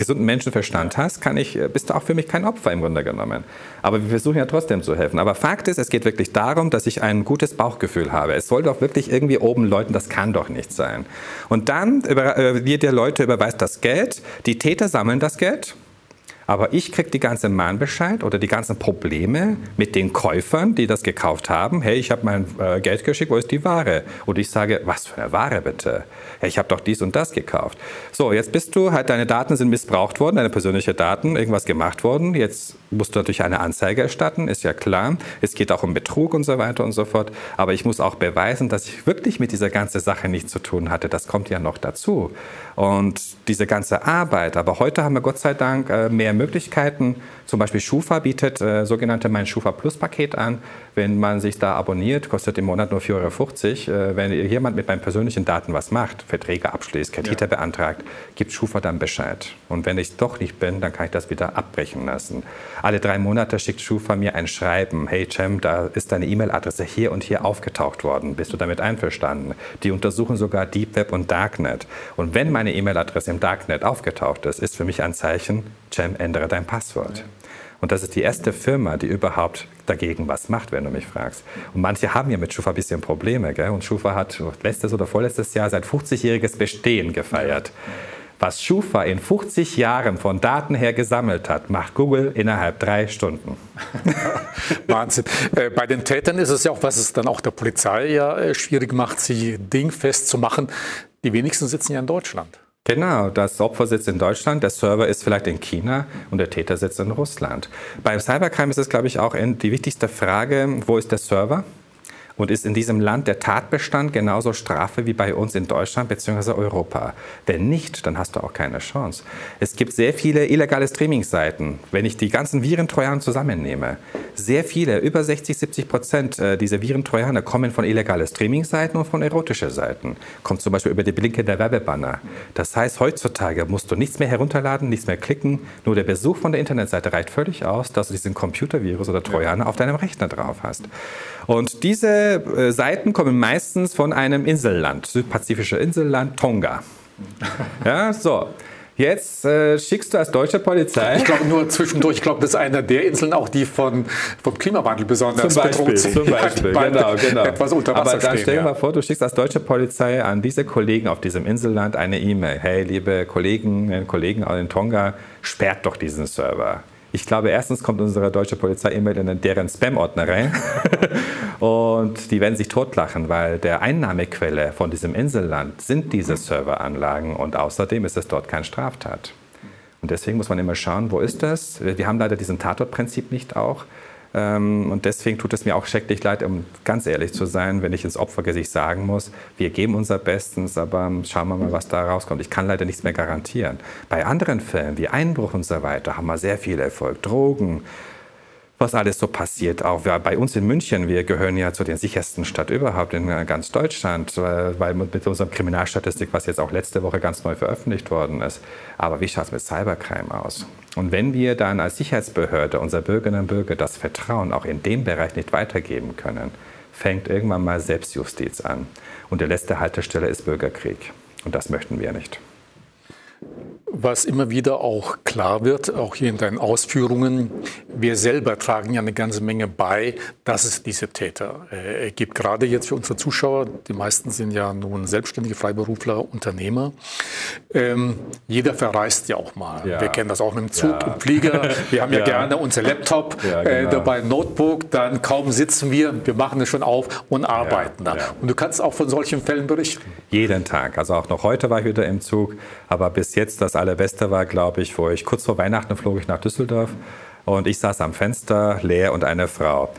gesunden Menschenverstand hast, kann ich, äh, bist du auch für mich kein Opfer im Grunde genommen. Aber wir versuchen ja trotzdem zu helfen. Aber Fakt ist, es geht wirklich darum, dass ich ein gutes Bauchgefühl habe. Es soll doch wirklich irgendwie oben läuten, das kann doch nicht sein. Und dann äh, wird der Leute überweist das Geld, die Täter sammeln das Geld aber ich kriege die ganze Mahnbescheid oder die ganzen Probleme mit den Käufern, die das gekauft haben. Hey, ich habe mein äh, Geld geschickt, wo ist die Ware? Und ich sage, was für eine Ware bitte? Hey, ich habe doch dies und das gekauft. So, jetzt bist du halt, deine Daten sind missbraucht worden, deine persönlichen Daten, irgendwas gemacht worden. Jetzt musst du natürlich eine Anzeige erstatten, ist ja klar. Es geht auch um Betrug und so weiter und so fort. Aber ich muss auch beweisen, dass ich wirklich mit dieser ganzen Sache nichts zu tun hatte. Das kommt ja noch dazu. Und diese ganze Arbeit. Aber heute haben wir Gott sei Dank äh, mehr Möglichkeiten. Zum Beispiel Schufa bietet äh, sogenannte Mein Schufa Plus Paket an. Wenn man sich da abonniert, kostet im Monat nur 4,50 Euro. Äh, wenn jemand mit meinen persönlichen Daten was macht, Verträge abschließt, Kredite ja. beantragt, gibt Schufa dann Bescheid. Und wenn ich doch nicht bin, dann kann ich das wieder abbrechen lassen. Alle drei Monate schickt Schufa mir ein Schreiben. Hey Cem, da ist deine E-Mail-Adresse hier und hier aufgetaucht worden. Bist du damit einverstanden? Die untersuchen sogar Deep Web und Darknet. Und wenn meine E-Mail-Adresse im Darknet aufgetaucht ist, ist für mich ein Zeichen, Cem, ändere dein Passwort. Und das ist die erste Firma, die überhaupt dagegen was macht, wenn du mich fragst. Und manche haben ja mit Schufa ein bisschen Probleme. Gell? Und Schufa hat letztes oder vorletztes Jahr sein 50-jähriges Bestehen gefeiert. Was Schufa in 50 Jahren von Daten her gesammelt hat, macht Google innerhalb drei Stunden. Wahnsinn. Äh, bei den Tätern ist es ja auch, was es dann auch der Polizei ja äh, schwierig macht, sie dingfest zu machen. Die wenigsten sitzen ja in Deutschland. Genau, das Opfer sitzt in Deutschland, der Server ist vielleicht in China und der Täter sitzt in Russland. Beim Cybercrime ist es, glaube ich, auch die wichtigste Frage, wo ist der Server? Und ist in diesem Land der Tatbestand genauso Strafe wie bei uns in Deutschland bzw. Europa. Wenn nicht, dann hast du auch keine Chance. Es gibt sehr viele illegale Streaming-Seiten. Wenn ich die ganzen Virentrojaner zusammennehme, sehr viele, über 60, 70 Prozent äh, dieser Virentrojaner kommen von illegalen Streaming-Seiten und von erotischen Seiten. Kommt zum Beispiel über die blinkende Werbebanner. Das heißt, heutzutage musst du nichts mehr herunterladen, nichts mehr klicken. Nur der Besuch von der Internetseite reicht völlig aus, dass du diesen Computervirus oder Trojaner auf deinem Rechner drauf hast. Und diese äh, Seiten kommen meistens von einem Inselland, südpazifische Inselland Tonga. Ja, so. Jetzt äh, schickst du als deutsche Polizei. Ich glaube nur zwischendurch, ich glaube, das ist einer der Inseln auch, die von, vom Klimawandel besonders zum Beispiel, bedroht sind. Zum Beispiel, ja, genau, genau. Etwas unter Wasser Aber dann stell dir ja. mal vor, du schickst als deutsche Polizei an diese Kollegen auf diesem Inselland eine E-Mail. Hey, liebe Kollegen, Kollegen in Tonga, sperrt doch diesen Server. Ich glaube, erstens kommt unsere deutsche Polizei E-Mail in deren Spam-Ordner rein und die werden sich totlachen, weil der Einnahmequelle von diesem Inselland sind diese Serveranlagen und außerdem ist es dort kein Straftat. Und deswegen muss man immer schauen, wo ist das? Wir haben leider diesen Tatortprinzip nicht auch. Ähm, und deswegen tut es mir auch schrecklich leid, um ganz ehrlich zu sein, wenn ich ins Opfergesicht sagen muss, wir geben unser Bestes, aber schauen wir mal, was da rauskommt. Ich kann leider nichts mehr garantieren. Bei anderen Fällen wie Einbruch und so weiter haben wir sehr viel Erfolg. Drogen, was alles so passiert. Auch bei uns in München, wir gehören ja zu den sichersten Stadt überhaupt in äh, ganz Deutschland, weil mit unserer Kriminalstatistik, was jetzt auch letzte Woche ganz neu veröffentlicht worden ist. Aber wie schaut es mit Cybercrime aus? Und wenn wir dann als Sicherheitsbehörde unserer Bürgerinnen und Bürger das Vertrauen auch in dem Bereich nicht weitergeben können, fängt irgendwann mal Selbstjustiz an. Und die letzte Haltestelle ist Bürgerkrieg. Und das möchten wir nicht. Was immer wieder auch klar wird, auch hier in deinen Ausführungen, wir selber tragen ja eine ganze Menge bei, dass es diese Täter äh, gibt. Gerade jetzt für unsere Zuschauer, die meisten sind ja nun selbstständige Freiberufler, Unternehmer. Ähm, jeder verreist ja auch mal. Ja. Wir kennen das auch mit dem Zug, ja. im Flieger. Wir haben ja, ja gerne unser Laptop äh, genau. äh, dabei, Notebook. Dann kaum sitzen wir, wir machen es schon auf und arbeiten da. Und du kannst auch von solchen Fällen berichten. Jeden Tag. Also auch noch heute war ich wieder im Zug. Aber bis jetzt das allerbeste war, glaube ich, wo ich kurz vor Weihnachten flog ich nach Düsseldorf und ich saß am Fenster, leer und eine Frau.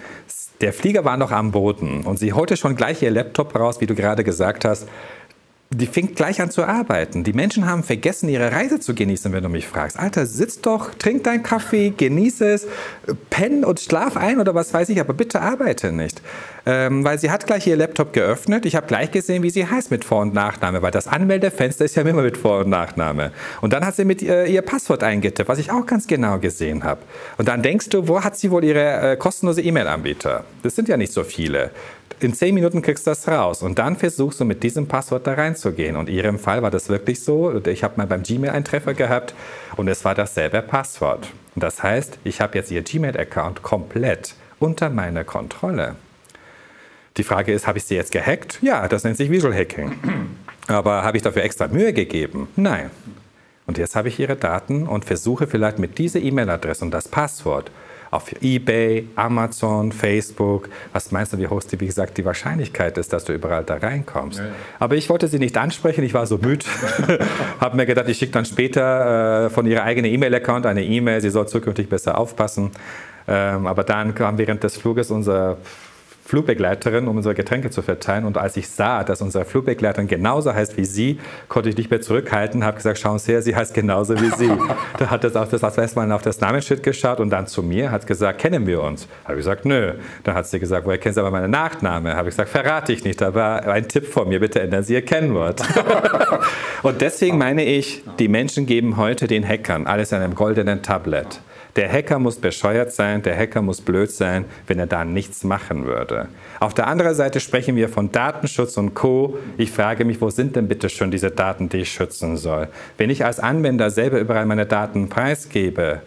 Der Flieger war noch am Boden und sie holte schon gleich ihr Laptop raus, wie du gerade gesagt hast die fängt gleich an zu arbeiten. Die Menschen haben vergessen, ihre Reise zu genießen, wenn du mich fragst. Alter, sitz doch, trink deinen Kaffee, genieße es, penn und schlaf ein oder was weiß ich, aber bitte arbeite nicht. Ähm, weil sie hat gleich ihr Laptop geöffnet. Ich habe gleich gesehen, wie sie heißt mit Vor- und Nachname, weil das Anmeldefenster ist ja immer mit Vor- und Nachname. Und dann hat sie mit ihr, ihr Passwort eingetippt, was ich auch ganz genau gesehen habe. Und dann denkst du, wo hat sie wohl ihre äh, kostenlose E-Mail-Anbieter? Das sind ja nicht so viele in zehn Minuten kriegst du das raus und dann versuchst du mit diesem Passwort da reinzugehen. Und in ihrem Fall war das wirklich so. Ich habe mal beim Gmail einen Treffer gehabt und es war dasselbe Passwort. Und das heißt, ich habe jetzt ihr Gmail-Account komplett unter meiner Kontrolle. Die Frage ist, habe ich sie jetzt gehackt? Ja, das nennt sich Visual Hacking. Aber habe ich dafür extra Mühe gegeben? Nein. Und jetzt habe ich ihre Daten und versuche vielleicht mit dieser E-Mail-Adresse und das Passwort auf eBay, Amazon, Facebook. Was meinst du, wie hoch die, wie gesagt, die Wahrscheinlichkeit ist, dass du überall da reinkommst? Ja, ja. Aber ich wollte sie nicht ansprechen, ich war so müde, habe mir gedacht, ich schicke dann später äh, von ihrer eigenen E-Mail-Account eine E-Mail, sie soll zukünftig besser aufpassen. Ähm, aber dann kam während des Fluges unser Flugbegleiterin, um unsere Getränke zu verteilen. Und als ich sah, dass unsere Flugbegleiterin genauso heißt wie sie, konnte ich nicht mehr zurückhalten, habe gesagt, schauen Sie her, sie heißt genauso wie Sie. da hat das auch das erste Mal auf das Namensschild geschaut und dann zu mir, hat gesagt, kennen wir uns? Habe ich gesagt, nö. Dann hat sie gesagt, woher kennen Sie aber meinen Nachname? Habe ich gesagt, verrate ich nicht, aber ein Tipp von mir, bitte ändern Sie Ihr Kennwort. und deswegen meine ich, die Menschen geben heute den Hackern alles in einem goldenen Tablet. Der Hacker muss bescheuert sein, der Hacker muss blöd sein, wenn er da nichts machen würde. Auf der anderen Seite sprechen wir von Datenschutz und Co. Ich frage mich, wo sind denn bitte schon diese Daten, die ich schützen soll? Wenn ich als Anwender selber überall meine Daten preisgebe,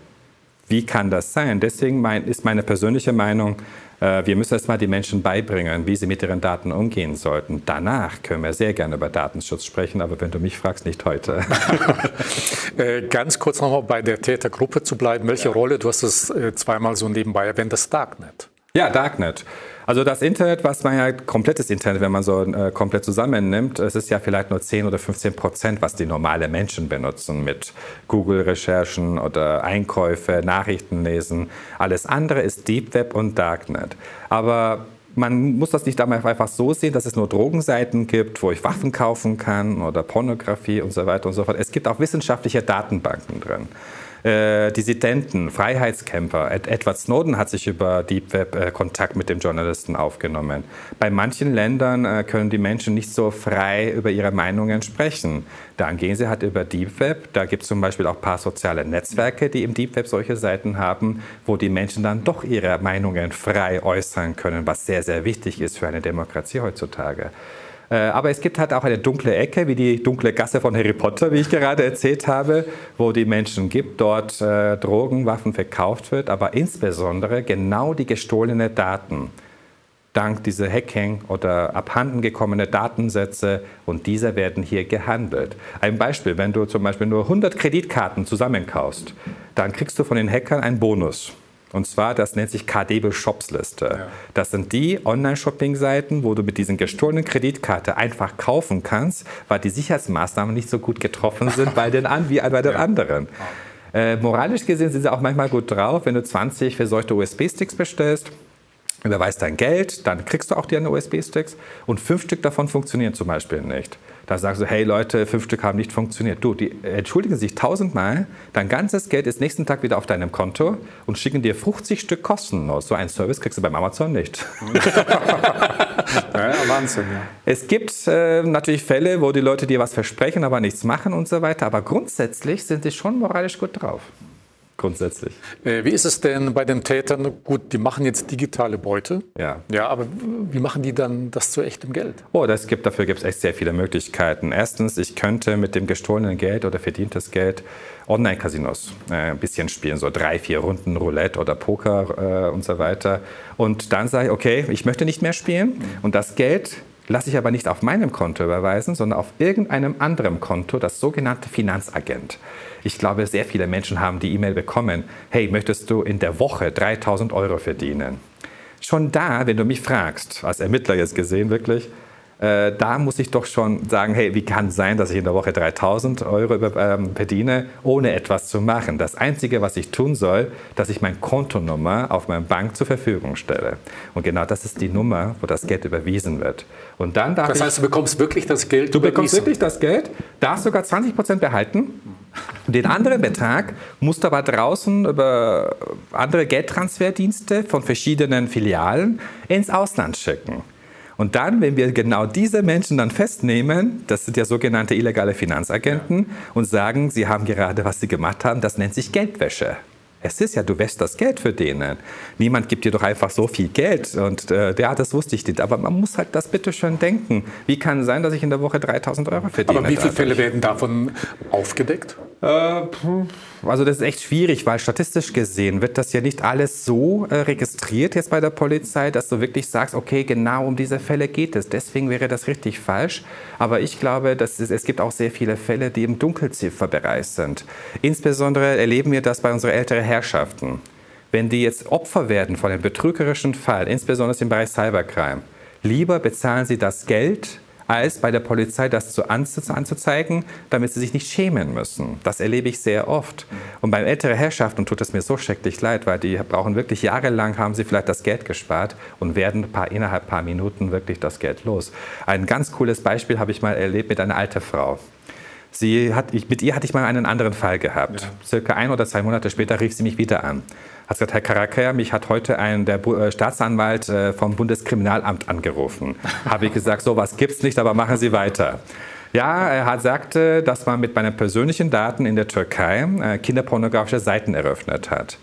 wie kann das sein? Deswegen ist meine persönliche Meinung, wir müssen erstmal die Menschen beibringen, wie sie mit ihren Daten umgehen sollten. Danach können wir sehr gerne über Datenschutz sprechen, aber wenn du mich fragst, nicht heute. Äh, ganz kurz nochmal bei der Tätergruppe zu bleiben. Welche Rolle, du hast es äh, zweimal so nebenbei erwähnt, das Darknet? Ja, Darknet. Also das Internet, was man ja komplettes Internet, wenn man so äh, komplett zusammennimmt, es ist ja vielleicht nur 10 oder 15 Prozent, was die normale Menschen benutzen mit Google-Recherchen oder Einkäufe, Nachrichten lesen. Alles andere ist Deep Web und Darknet. Aber man muss das nicht einfach so sehen, dass es nur Drogenseiten gibt, wo ich Waffen kaufen kann oder Pornografie und so weiter und so fort. Es gibt auch wissenschaftliche Datenbanken drin äh, Dissidenten, Freiheitskämpfer. Ed Edward Snowden hat sich über Deep Web äh, Kontakt mit dem Journalisten aufgenommen. Bei manchen Ländern äh, können die Menschen nicht so frei über ihre Meinungen sprechen. Dann gehen sie halt über Deep Web. Da gibt es zum Beispiel auch ein paar soziale Netzwerke, die im Deep Web solche Seiten haben, wo die Menschen dann doch ihre Meinungen frei äußern können, was sehr, sehr wichtig ist für eine Demokratie heutzutage. Äh, aber es gibt halt auch eine dunkle Ecke, wie die dunkle Gasse von Harry Potter, wie ich gerade erzählt habe, wo die Menschen gibt, dort äh, Drogen, Waffen verkauft wird, aber insbesondere genau die gestohlenen Daten dank dieser Hacking oder abhanden gekommene Datensätze und diese werden hier gehandelt. Ein Beispiel, wenn du zum Beispiel nur 100 Kreditkarten zusammenkaufst, dann kriegst du von den Hackern einen Bonus. Und zwar, das nennt sich KDB Shops Liste. Ja. Das sind die Online-Shopping-Seiten, wo du mit diesen gestohlenen Kreditkarte einfach kaufen kannst, weil die Sicherheitsmaßnahmen nicht so gut getroffen sind bei den an wie bei den ja. anderen. Äh, moralisch gesehen sind sie auch manchmal gut drauf, wenn du 20 verseuchte USB-Sticks bestellst überweist dein Geld, dann kriegst du auch deine USB-Sticks und fünf Stück davon funktionieren zum Beispiel nicht. Da sagst du, hey Leute, fünf Stück haben nicht funktioniert. Du, die entschuldigen sich tausendmal, dein ganzes Geld ist nächsten Tag wieder auf deinem Konto und schicken dir 50 Stück kostenlos. So einen Service kriegst du beim Amazon nicht. ja, Wahnsinn, ja. Es gibt äh, natürlich Fälle, wo die Leute dir was versprechen, aber nichts machen und so weiter. Aber grundsätzlich sind sie schon moralisch gut drauf grundsätzlich. Äh, wie ist es denn bei den Tätern? Gut, die machen jetzt digitale Beute. Ja. Ja, aber wie machen die dann das zu echtem Geld? Oh, das gibt, dafür gibt es echt sehr viele Möglichkeiten. Erstens, ich könnte mit dem gestohlenen Geld oder verdientes Geld Online-Casinos äh, ein bisschen spielen, so drei, vier Runden Roulette oder Poker äh, und so weiter. Und dann sage ich, okay, ich möchte nicht mehr spielen und das Geld lasse ich aber nicht auf meinem Konto überweisen, sondern auf irgendeinem anderen Konto, das sogenannte Finanzagent. Ich glaube, sehr viele Menschen haben die E-Mail bekommen, hey, möchtest du in der Woche 3000 Euro verdienen? Schon da, wenn du mich fragst, als Ermittler jetzt gesehen wirklich, äh, da muss ich doch schon sagen, hey, wie kann es sein, dass ich in der Woche 3000 Euro ähm, verdiene, ohne etwas zu machen? Das Einzige, was ich tun soll, dass ich meine Kontonummer auf meiner Bank zur Verfügung stelle. Und genau das ist die Nummer, wo das Geld überwiesen wird. Und dann darf das heißt, du bekommst wirklich das Geld Du überwiesen. bekommst wirklich das Geld, darfst sogar 20 Prozent behalten. Den anderen Betrag musst du aber draußen über andere Geldtransferdienste von verschiedenen Filialen ins Ausland schicken. Und dann, wenn wir genau diese Menschen dann festnehmen, das sind ja sogenannte illegale Finanzagenten, ja. und sagen, sie haben gerade, was sie gemacht haben, das nennt sich Geldwäsche. Es ist ja, du wäschst das Geld für denen. Niemand gibt dir doch einfach so viel Geld. Und äh, ja, das wusste ich nicht. Aber man muss halt das bitte schön denken. Wie kann es sein, dass ich in der Woche 3000 Euro verdiene? Aber wie viele Fälle werden davon aufgedeckt? Äh, also das ist echt schwierig, weil statistisch gesehen wird das ja nicht alles so äh, registriert jetzt bei der Polizei, dass du wirklich sagst, okay, genau um diese Fälle geht es. Deswegen wäre das richtig falsch. Aber ich glaube, dass es, es gibt auch sehr viele Fälle, die im Dunkelzifferbereich sind. Insbesondere erleben wir das bei unseren älteren Herrschaften. wenn die jetzt Opfer werden von einem betrügerischen Fall, insbesondere im Bereich Cybercrime, lieber bezahlen sie das Geld, als bei der Polizei das zu anzuzeigen, damit sie sich nicht schämen müssen. Das erlebe ich sehr oft. Und bei älteren Herrschaften tut es mir so schrecklich leid, weil die brauchen wirklich jahrelang, haben sie vielleicht das Geld gespart und werden paar, innerhalb ein paar Minuten wirklich das Geld los. Ein ganz cooles Beispiel habe ich mal erlebt mit einer alten Frau. Sie hat, ich, mit ihr hatte ich mal einen anderen Fall gehabt. Ja. Circa ein oder zwei Monate später rief sie mich wieder an. Hat gesagt, Herr Karakaya, mich hat heute ein, der äh, Staatsanwalt äh, vom Bundeskriminalamt angerufen. Habe ich gesagt, sowas gibt's nicht, aber machen Sie weiter. Ja, er hat sagte, dass man mit meinen persönlichen Daten in der Türkei äh, kinderpornografische Seiten eröffnet hat.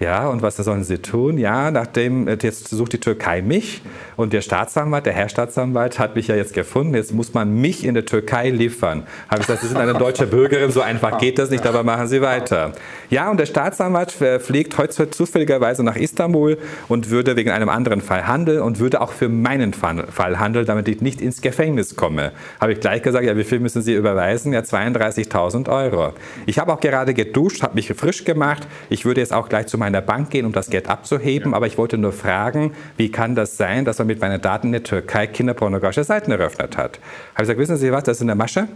Ja, und was sollen sie tun? Ja, nachdem, äh, jetzt sucht die Türkei mich und der Staatsanwalt, der Herr Staatsanwalt hat mich ja jetzt gefunden, jetzt muss man mich in der Türkei liefern. Habe ich gesagt, Sie sind eine deutsche Bürgerin, so einfach geht das nicht, aber machen Sie weiter. Ja, und der Staatsanwalt fliegt heute zufälligerweise nach Istanbul und würde wegen einem anderen Fall handeln und würde auch für meinen Fall handeln, damit ich nicht ins Gefängnis komme. Habe ich gleich gesagt, ja, wie viel müssen Sie überweisen? Ja, 32.000 Euro. Ich habe auch gerade geduscht, habe mich frisch gemacht. Ich würde jetzt auch gleich zu meiner Bank gehen, um das Geld abzuheben, ja. aber ich wollte nur fragen, wie kann das sein, dass man mit meinen Daten in der Türkei kinderpornografische Seiten eröffnet hat? Habe ich gesagt, wissen Sie was, das ist eine Masche.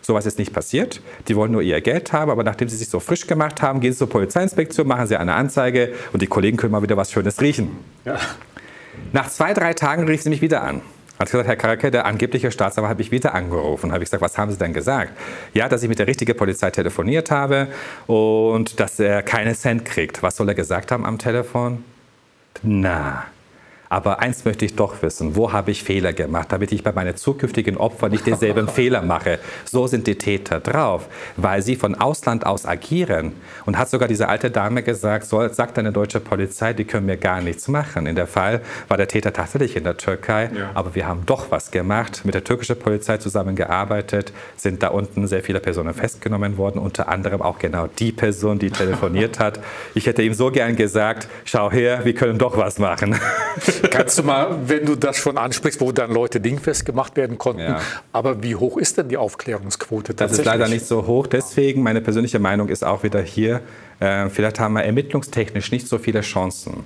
Sowas ist nicht passiert. Die wollen nur ihr Geld haben, aber nachdem sie sich so frisch gemacht haben, gehen sie zur Polizeiinspektion, machen sie eine Anzeige und die Kollegen können mal wieder was Schönes riechen. Ja. Nach zwei, drei Tagen rief sie mich wieder an. Hat gesagt, Herr Karake, der angebliche Staatsanwalt habe ich wieder angerufen. Habe ich gesagt, was haben Sie denn gesagt? Ja, dass ich mit der richtigen Polizei telefoniert habe und dass er keine Cent kriegt. Was soll er gesagt haben am Telefon? Na, aber eins möchte ich doch wissen, wo habe ich Fehler gemacht, damit ich bei meinen zukünftigen Opfern nicht denselben Fehler mache. So sind die Täter drauf, weil sie von Ausland aus agieren. Und hat sogar diese alte Dame gesagt, so, sagt eine deutsche Polizei, die können mir gar nichts machen. In der Fall war der Täter tatsächlich in der Türkei, ja. aber wir haben doch was gemacht, mit der türkischen Polizei zusammengearbeitet, sind da unten sehr viele Personen festgenommen worden, unter anderem auch genau die Person, die telefoniert hat. Ich hätte ihm so gern gesagt, schau her, wir können doch was machen. Kannst du mal, wenn du das schon ansprichst, wo dann Leute dingfest gemacht werden konnten, ja. aber wie hoch ist denn die Aufklärungsquote? Das ist leider nicht so hoch. Deswegen, meine persönliche Meinung ist auch wieder hier, äh, vielleicht haben wir ermittlungstechnisch nicht so viele Chancen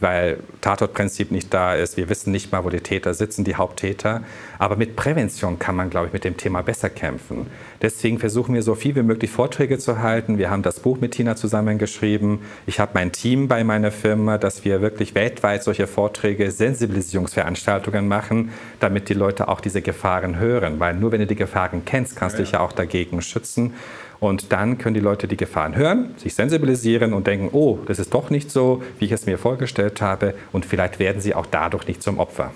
weil Tatortprinzip nicht da ist. Wir wissen nicht mal, wo die Täter sitzen, die Haupttäter. Aber mit Prävention kann man, glaube ich, mit dem Thema besser kämpfen. Deswegen versuchen wir so viel wie möglich Vorträge zu halten. Wir haben das Buch mit Tina zusammengeschrieben. Ich habe mein Team bei meiner Firma, dass wir wirklich weltweit solche Vorträge, Sensibilisierungsveranstaltungen machen, damit die Leute auch diese Gefahren hören. Weil nur wenn du die Gefahren kennst, kannst du dich ja auch dagegen schützen. Und dann können die Leute die Gefahren hören, sich sensibilisieren und denken, oh, das ist doch nicht so, wie ich es mir vorgestellt habe. Und vielleicht werden sie auch dadurch nicht zum Opfer.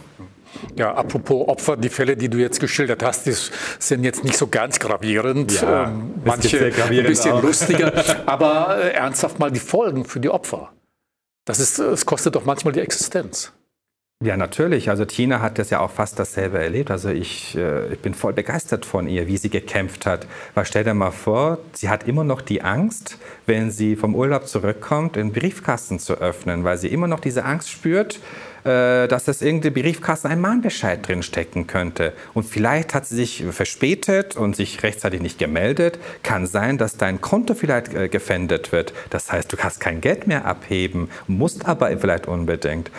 Ja, apropos Opfer, die Fälle, die du jetzt geschildert hast, die sind jetzt nicht so ganz gravierend. Ja, ähm, manche ein bisschen auch. lustiger. Aber äh, ernsthaft mal die Folgen für die Opfer. Das, ist, es kostet doch manchmal die Existenz. Ja, natürlich. Also Tina hat das ja auch fast dasselbe erlebt. Also ich, äh, ich bin voll begeistert von ihr, wie sie gekämpft hat. Weil stell dir mal vor, sie hat immer noch die Angst, wenn sie vom Urlaub zurückkommt, den Briefkasten zu öffnen, weil sie immer noch diese Angst spürt, äh, dass das irgendein Briefkasten ein Mahnbescheid drin könnte. Und vielleicht hat sie sich verspätet und sich rechtzeitig nicht gemeldet. Kann sein, dass dein Konto vielleicht äh, gefändet wird. Das heißt, du kannst kein Geld mehr abheben, musst aber vielleicht unbedingt.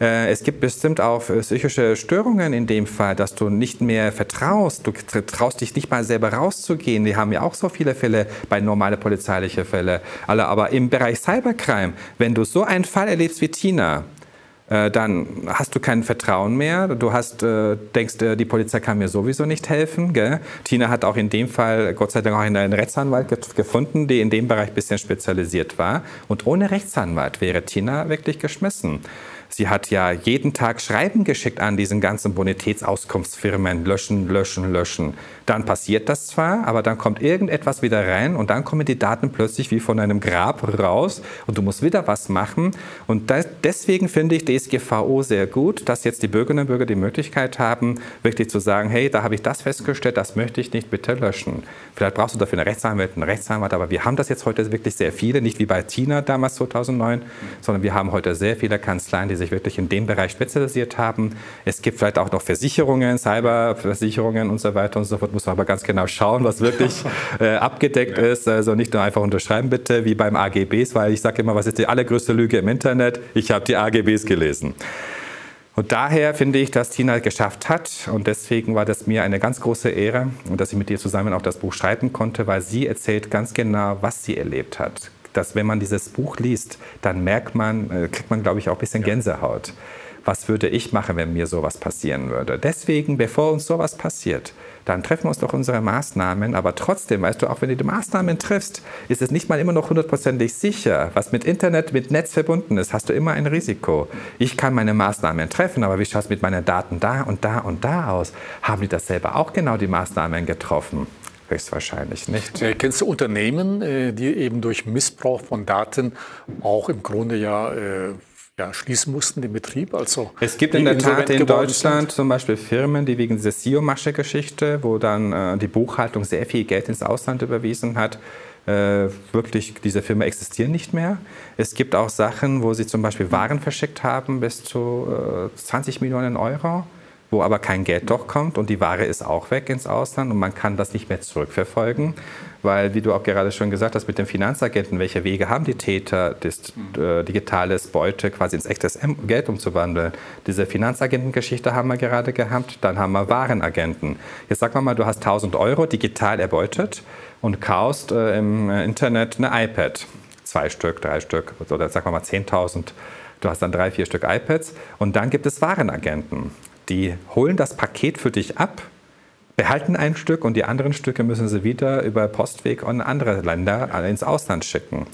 Äh, es gibt bestimmt auch äh, psychische Störungen in dem Fall, dass du nicht mehr vertraust. Du traust dich nicht mal selber rauszugehen. Die haben ja auch so viele Fälle bei normalen polizeilichen Fällen. Aber im Bereich Cybercrime, wenn du so einen Fall erlebst wie Tina, äh, dann hast du kein Vertrauen mehr. Du hast, denkst, die Polizei kann mir sowieso nicht helfen. Gell? Tina hat auch in dem Fall, Gott sei Dank, auch einen Rechtsanwalt gefunden, der in dem Bereich ein bisschen spezialisiert war. Und ohne Rechtsanwalt wäre Tina wirklich geschmissen. Sie hat ja jeden Tag Schreiben geschickt an diesen ganzen Bonitätsauskunftsfirmen. Löschen, löschen, löschen. Dann passiert das zwar, aber dann kommt irgendetwas wieder rein und dann kommen die Daten plötzlich wie von einem Grab raus und du musst wieder was machen. Und das, deswegen finde ich DSGVO sehr gut, dass jetzt die Bürgerinnen und Bürger die Möglichkeit haben, wirklich zu sagen, hey, da habe ich das festgestellt, das möchte ich nicht, bitte löschen. Vielleicht brauchst du dafür eine Rechtsanwalt, einen Rechtsanwalt, aber wir haben das jetzt heute wirklich sehr viele, nicht wie bei Tina damals 2009, sondern wir haben heute sehr viele Kanzleien, die sich sich wirklich in dem Bereich spezialisiert haben. Es gibt vielleicht auch noch Versicherungen, Cyberversicherungen und so weiter und so fort. Muss man aber ganz genau schauen, was wirklich äh, abgedeckt ja. ist. Also nicht nur einfach unterschreiben bitte, wie beim AGBs, weil ich sage immer, was ist die allergrößte Lüge im Internet? Ich habe die AGBs gelesen. Und daher finde ich, dass Tina geschafft hat. Und deswegen war das mir eine ganz große Ehre, dass ich mit ihr zusammen auch das Buch schreiben konnte, weil sie erzählt ganz genau, was sie erlebt hat. Dass wenn man dieses Buch liest, dann merkt man, äh, kriegt man, glaube ich, auch ein bisschen Gänsehaut. Was würde ich machen, wenn mir sowas passieren würde? Deswegen, bevor uns sowas passiert, dann treffen wir uns doch unsere Maßnahmen. Aber trotzdem, weißt du, auch wenn du die Maßnahmen triffst, ist es nicht mal immer noch hundertprozentig sicher. Was mit Internet, mit Netz verbunden ist, hast du immer ein Risiko. Ich kann meine Maßnahmen treffen, aber wie schaut es mit meinen Daten da und da und da aus? Haben die das selber auch genau die Maßnahmen getroffen? Höchstwahrscheinlich nicht. Äh, kennst du Unternehmen, äh, die eben durch Missbrauch von Daten auch im Grunde ja äh, ja, schließen mussten, den Betrieb. Also es gibt in der Tat in Deutschland sind. zum Beispiel Firmen, die wegen dieser SEO-Masche-Geschichte, wo dann äh, die Buchhaltung sehr viel Geld ins Ausland überwiesen hat, äh, wirklich, diese Firmen existieren nicht mehr. Es gibt auch Sachen, wo sie zum Beispiel Waren verschickt haben bis zu äh, 20 Millionen Euro wo aber kein Geld doch kommt und die Ware ist auch weg ins Ausland und man kann das nicht mehr zurückverfolgen, weil, wie du auch gerade schon gesagt hast, mit den Finanzagenten, welche Wege haben die Täter, das äh, digitales Beute quasi ins echtes Geld umzuwandeln? Diese Finanzagentengeschichte haben wir gerade gehabt, dann haben wir Warenagenten. Jetzt sag mal, du hast 1000 Euro digital erbeutet und kaufst äh, im Internet eine iPad, zwei Stück, drei Stück oder sagen wir mal 10.000 Du hast dann drei, vier Stück iPads und dann gibt es Warenagenten. Die holen das Paket für dich ab, behalten ein Stück und die anderen Stücke müssen sie wieder über Postweg in andere Länder ins Ausland schicken.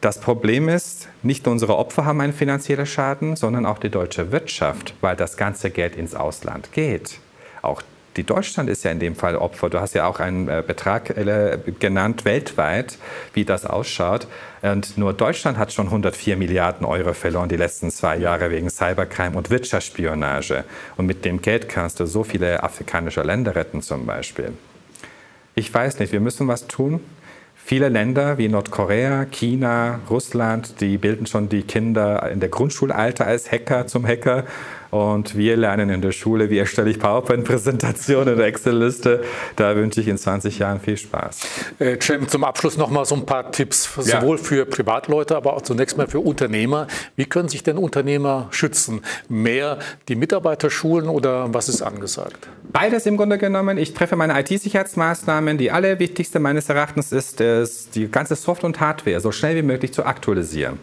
Das Problem ist, nicht nur unsere Opfer haben einen finanziellen Schaden, sondern auch die deutsche Wirtschaft, weil das ganze Geld ins Ausland geht. Auch die Deutschland ist ja in dem Fall Opfer. Du hast ja auch einen äh, Betrag äh, genannt weltweit, wie das ausschaut. Und nur Deutschland hat schon 104 Milliarden Euro verloren die letzten zwei Jahre wegen Cybercrime und Wirtschaftsspionage. Und mit dem Geld kannst du so viele afrikanische Länder retten zum Beispiel. Ich weiß nicht, wir müssen was tun. Viele Länder wie Nordkorea, China, Russland, die bilden schon die Kinder in der Grundschulalter als Hacker zum Hacker. Und wir lernen in der Schule, wie erstelle ich PowerPoint-Präsentationen oder Excel-Liste. Da wünsche ich in 20 Jahren viel Spaß. Äh, Cem, zum Abschluss noch mal so ein paar Tipps, sowohl ja. für Privatleute, aber auch zunächst mal für Unternehmer. Wie können sich denn Unternehmer schützen? Mehr die Mitarbeiter schulen oder was ist angesagt? Beides im Grunde genommen. Ich treffe meine IT-Sicherheitsmaßnahmen. Die allerwichtigste meines Erachtens ist, ist, die ganze Software und Hardware so schnell wie möglich zu aktualisieren.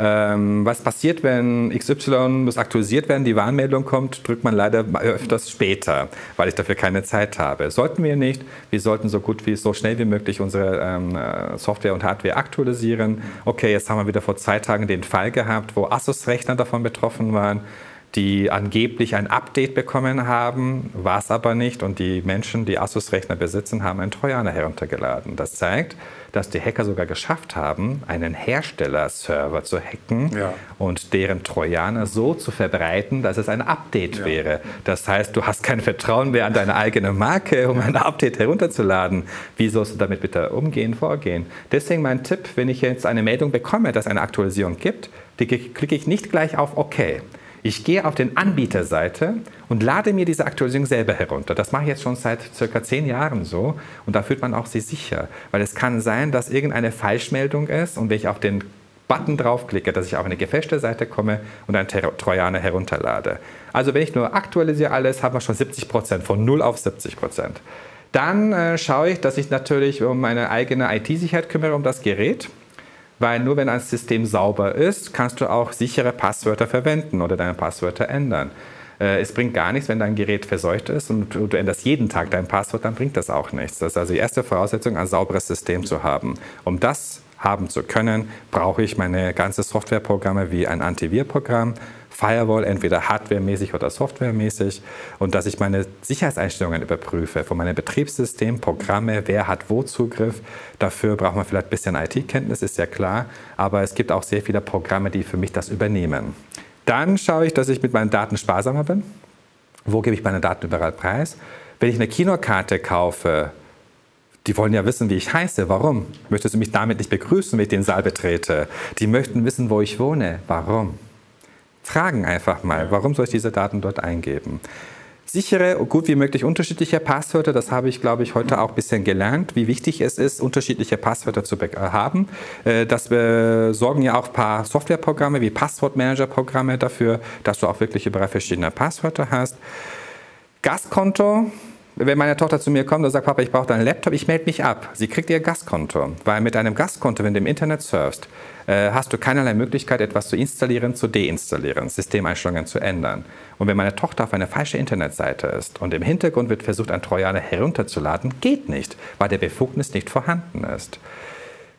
Ähm, was passiert, wenn XY muss aktualisiert werden, die Warnmeldung kommt, drückt man leider öfters später, weil ich dafür keine Zeit habe. Sollten wir nicht. Wir sollten so gut wie so schnell wie möglich unsere ähm, äh, Software und Hardware aktualisieren. Okay, jetzt haben wir wieder vor zwei Tagen den Fall gehabt, wo Asus-Rechner davon betroffen waren die angeblich ein Update bekommen haben, war es aber nicht und die Menschen, die Asus-Rechner besitzen, haben einen Trojaner heruntergeladen. Das zeigt, dass die Hacker sogar geschafft haben, einen Herstellerserver zu hacken ja. und deren Trojaner so zu verbreiten, dass es ein Update ja. wäre. Das heißt, du hast kein Vertrauen mehr an deine eigene Marke, um ein Update herunterzuladen. Wie sollst du damit bitte umgehen, vorgehen? Deswegen mein Tipp, wenn ich jetzt eine Meldung bekomme, dass es eine Aktualisierung gibt, klicke ich nicht gleich auf OK ich gehe auf den Anbieterseite und lade mir diese Aktualisierung selber herunter. Das mache ich jetzt schon seit circa zehn Jahren so und da fühlt man auch sich sicher, weil es kann sein, dass irgendeine Falschmeldung ist und wenn ich auf den Button draufklicke, dass ich auf eine gefälschte Seite komme und einen Trojaner herunterlade. Also wenn ich nur aktualisiere alles, haben wir schon 70 Prozent, von 0 auf 70 Prozent. Dann äh, schaue ich, dass ich natürlich um meine eigene IT-Sicherheit kümmere, um das Gerät. Weil nur wenn ein System sauber ist, kannst du auch sichere Passwörter verwenden oder deine Passwörter ändern. Äh, es bringt gar nichts, wenn dein Gerät verseucht ist und du änderst jeden Tag dein Passwort, dann bringt das auch nichts. Das ist also die erste Voraussetzung, ein sauberes System zu haben. Um das haben zu können, brauche ich meine ganze Softwareprogramme wie ein Antivirprogramm, Firewall, entweder hardwaremäßig oder softwaremäßig und dass ich meine Sicherheitseinstellungen überprüfe von meinem Betriebssystem, Programme, wer hat wo Zugriff. Dafür braucht man vielleicht ein bisschen IT-Kenntnis, ist ja klar, aber es gibt auch sehr viele Programme, die für mich das übernehmen. Dann schaue ich, dass ich mit meinen Daten sparsamer bin. Wo gebe ich meine Daten überall preis? Wenn ich eine Kinokarte kaufe, die wollen ja wissen, wie ich heiße. Warum? Möchtest du mich damit nicht begrüßen, wenn ich den Saal betrete? Die möchten wissen, wo ich wohne. Warum? Fragen einfach mal, warum soll ich diese Daten dort eingeben? Sichere, gut wie möglich unterschiedliche Passwörter, das habe ich, glaube ich, heute auch ein bisschen gelernt, wie wichtig es ist, unterschiedliche Passwörter zu äh, haben. Äh, das sorgen ja auch ein paar Softwareprogramme wie Passwortmanager-Programme dafür, dass du auch wirklich überall verschiedene Passwörter hast. Gaskonto, wenn meine Tochter zu mir kommt und sagt, Papa, ich brauche deinen Laptop, ich melde mich ab. Sie kriegt ihr Gastkonto, weil mit einem Gastkonto, wenn du im Internet surfst, äh, hast du keinerlei Möglichkeit, etwas zu installieren, zu deinstallieren, Systemeinstellungen zu ändern. Und wenn meine Tochter auf einer falschen Internetseite ist und im Hintergrund wird versucht, ein Trojaner herunterzuladen, geht nicht, weil der Befugnis nicht vorhanden ist.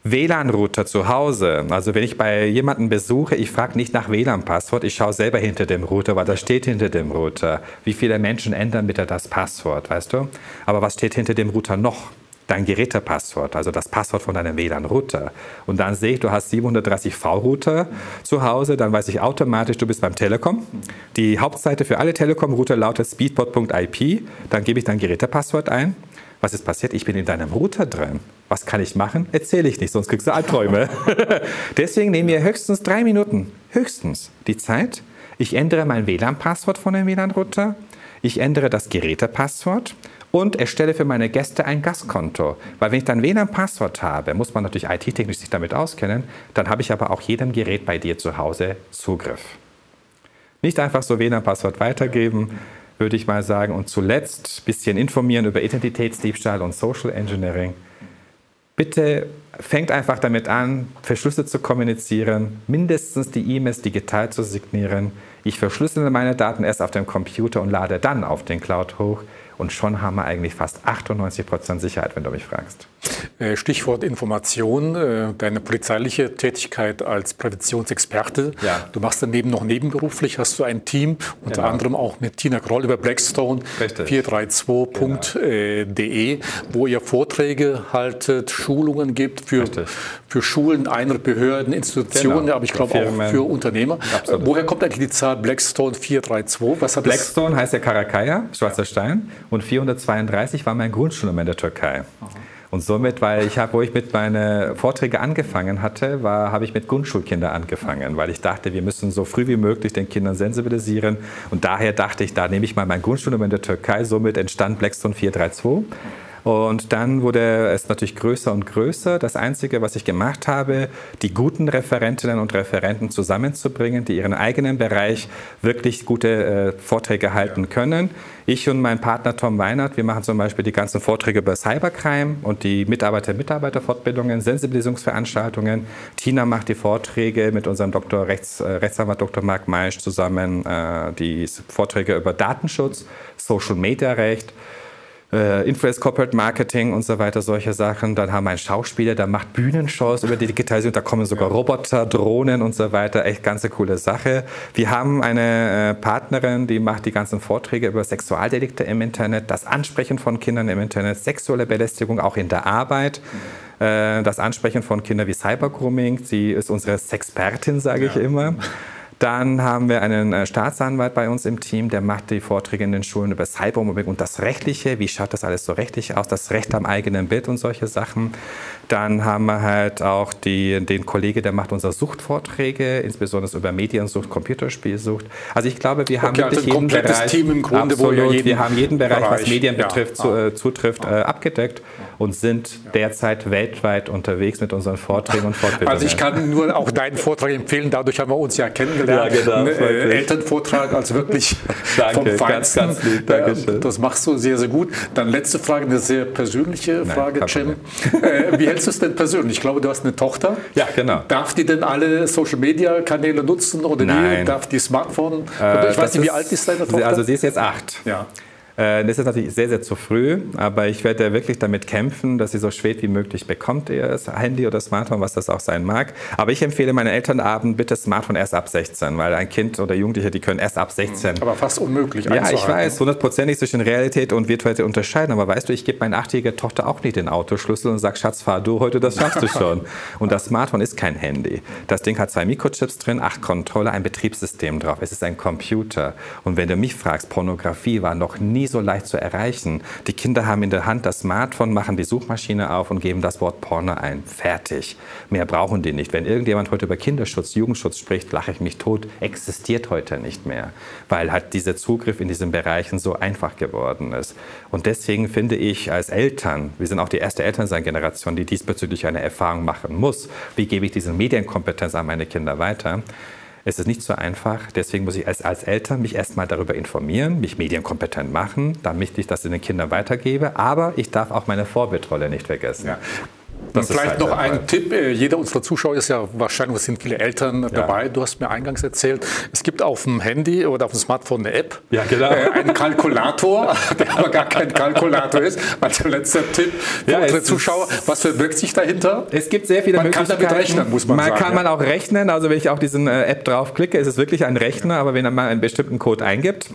WLAN-Router zu Hause. Also wenn ich bei jemanden besuche, ich frage nicht nach WLAN-Passwort, ich schaue selber hinter dem Router, weil das steht hinter dem Router. Wie viele Menschen ändern bitte das Passwort, weißt du? Aber was steht hinter dem Router noch? Dein Gerätepasswort, also das Passwort von deinem WLAN-Router. Und dann sehe ich, du hast 730 V-Router zu Hause, dann weiß ich automatisch, du bist beim Telekom. Die Hauptseite für alle Telekom-Router lautet speedport.ip. Dann gebe ich dein Gerätepasswort ein was ist passiert? Ich bin in deinem Router drin. Was kann ich machen? Erzähle ich nicht, sonst kriegst du Albträume. Deswegen nehmen wir höchstens drei Minuten, höchstens die Zeit. Ich ändere mein WLAN-Passwort von dem WLAN-Router. Ich ändere das Gerätepasswort und erstelle für meine Gäste ein Gastkonto. Weil wenn ich dann WLAN-Passwort habe, muss man natürlich IT-technisch sich damit auskennen, dann habe ich aber auch jedem Gerät bei dir zu Hause Zugriff. Nicht einfach so WLAN-Passwort weitergeben, würde ich mal sagen. Und zuletzt ein bisschen informieren über Identitätsdiebstahl und Social Engineering. Bitte fängt einfach damit an, verschlüsselt zu kommunizieren, mindestens die E-Mails digital zu signieren. Ich verschlüssele meine Daten erst auf dem Computer und lade dann auf den Cloud hoch. Und schon haben wir eigentlich fast 98% Sicherheit, wenn du mich fragst. Äh, Stichwort Information, äh, deine polizeiliche Tätigkeit als Präventionsexperte. Ja. Du machst daneben noch nebenberuflich, hast du ein Team, unter genau. anderem auch mit Tina Kroll über Blackstone 432.de, genau. wo ihr Vorträge haltet, Schulungen gibt für, für Schulen, einer Behörden, Institutionen, genau. aber ich glaube auch für Unternehmer. Absolut. Woher kommt eigentlich die Zahl Blackstone 432? Was hat Blackstone heißt ja Karakaya, schwarzer Stein, und 432 war mein Grundschulnummer in der Türkei. Aha. Und somit, weil ich habe, wo ich mit meinen Vorträgen angefangen hatte, war, habe ich mit Grundschulkindern angefangen, weil ich dachte, wir müssen so früh wie möglich den Kindern sensibilisieren. Und daher dachte ich, da nehme ich mal mein Grundschulnummer in der Türkei. Somit entstand Blackstone 432. Und dann wurde es natürlich größer und größer. Das Einzige, was ich gemacht habe, die guten Referentinnen und Referenten zusammenzubringen, die ihren eigenen Bereich wirklich gute äh, Vorträge halten können. Ich und mein Partner Tom Weinert, wir machen zum Beispiel die ganzen Vorträge über Cybercrime und die Mitarbeiter-Mitarbeiter-Fortbildungen, Sensibilisierungsveranstaltungen. Tina macht die Vorträge mit unserem Dr. Rechts, äh, Rechtsanwalt Dr. Marc Meisch zusammen, äh, die Vorträge über Datenschutz, Social Media Recht äh, Influence Corporate Marketing und so weiter, solche Sachen. Dann haben wir einen Schauspieler, der macht Bühnenshows über die Digitalisierung, da kommen sogar Roboter, Drohnen und so weiter. Echt ganz coole Sache. Wir haben eine äh, Partnerin, die macht die ganzen Vorträge über Sexualdelikte im Internet, das Ansprechen von Kindern im Internet, sexuelle Belästigung auch in der Arbeit. Äh, das Ansprechen von Kindern wie Cybergrooming. Sie ist unsere Sexpertin, sage ja. ich immer. Dann haben wir einen äh, Staatsanwalt bei uns im Team, der macht die Vorträge in den Schulen über Cybermobbing und das Rechtliche. Wie schaut das alles so rechtlich aus? Das Recht am eigenen Bild und solche Sachen. Dann haben wir halt auch die, den Kollege, der macht unsere Suchtvorträge, insbesondere über Mediensucht, Computerspielsucht. Also ich glaube, wir haben okay, wirklich also jeden Bereich, Team im Grunde, absolut, wo jeden wir haben jeden Bereich, Bereich was Medien ja. betrifft, zu, äh, zutrifft, äh, abgedeckt und sind derzeit weltweit unterwegs mit unseren Vorträgen und Fortbildungen. Also ich kann nur auch deinen Vortrag empfehlen, dadurch haben wir uns ja kennengelernt. Ja, genau, äh, Elternvortrag, also wirklich Danke, vom Feinsten. Ganz, ganz lieb, Dankeschön. Das machst du sehr, sehr gut. Dann letzte Frage, eine sehr persönliche Frage, Nein, Cem. Äh, wie hältst du es denn persönlich? Ich glaube, du hast eine Tochter. Ja, genau. Darf die denn alle Social-Media-Kanäle nutzen oder Nein. Wie? Darf die Smartphone? Äh, ich weiß nicht, wie alt ist deine Tochter? Also sie ist jetzt acht. Ja. Äh, das ist natürlich sehr, sehr zu früh, aber ich werde wirklich damit kämpfen, dass sie so spät wie möglich bekommt, ihr Handy oder Smartphone, was das auch sein mag. Aber ich empfehle meinen Elternabend bitte Smartphone erst ab 16, weil ein Kind oder Jugendliche, die können erst ab 16. Aber fast unmöglich. Ja, ich weiß, hundertprozentig zwischen Realität und Virtualität unterscheiden. Aber weißt du, ich gebe meine achtjährige Tochter auch nicht den Autoschlüssel und sage, Schatz, fahr du heute, das schaffst du schon. Und das Smartphone ist kein Handy. Das Ding hat zwei Mikrochips drin, acht Controller, ein Betriebssystem drauf. Es ist ein Computer. Und wenn du mich fragst, Pornografie war noch nie so leicht zu erreichen. Die Kinder haben in der Hand das Smartphone, machen die Suchmaschine auf und geben das Wort Porno ein. Fertig. Mehr brauchen die nicht. Wenn irgendjemand heute über Kinderschutz, Jugendschutz spricht, lache ich mich tot. Existiert heute nicht mehr, weil halt dieser Zugriff in diesen Bereichen so einfach geworden ist. Und deswegen finde ich als Eltern, wir sind auch die erste Elternsein-Generation, die diesbezüglich eine Erfahrung machen muss. Wie gebe ich diese Medienkompetenz an meine Kinder weiter? Es ist nicht so einfach. Deswegen muss ich als, als Eltern mich erstmal darüber informieren, mich medienkompetent machen, damit ich das den Kindern weitergebe. Aber ich darf auch meine Vorbildrolle nicht vergessen. Ja. Das Vielleicht halt noch ein Tipp. Äh, jeder unserer Zuschauer ist ja wahrscheinlich, es sind viele Eltern ja. dabei. Du hast mir eingangs erzählt, es gibt auf dem Handy oder auf dem Smartphone eine App, ja, genau. Äh, einen Kalkulator, der aber gar kein Kalkulator ist. Also letzter Tipp für ja, unsere Zuschauer. Was verbirgt sich dahinter? Es gibt sehr viele man Möglichkeiten. Man kann damit rechnen, muss man, man sagen. Man kann man auch rechnen. Also wenn ich auf diesen äh, App draufklicke, ist es wirklich ein Rechner. Aber wenn man einen bestimmten Code eingibt,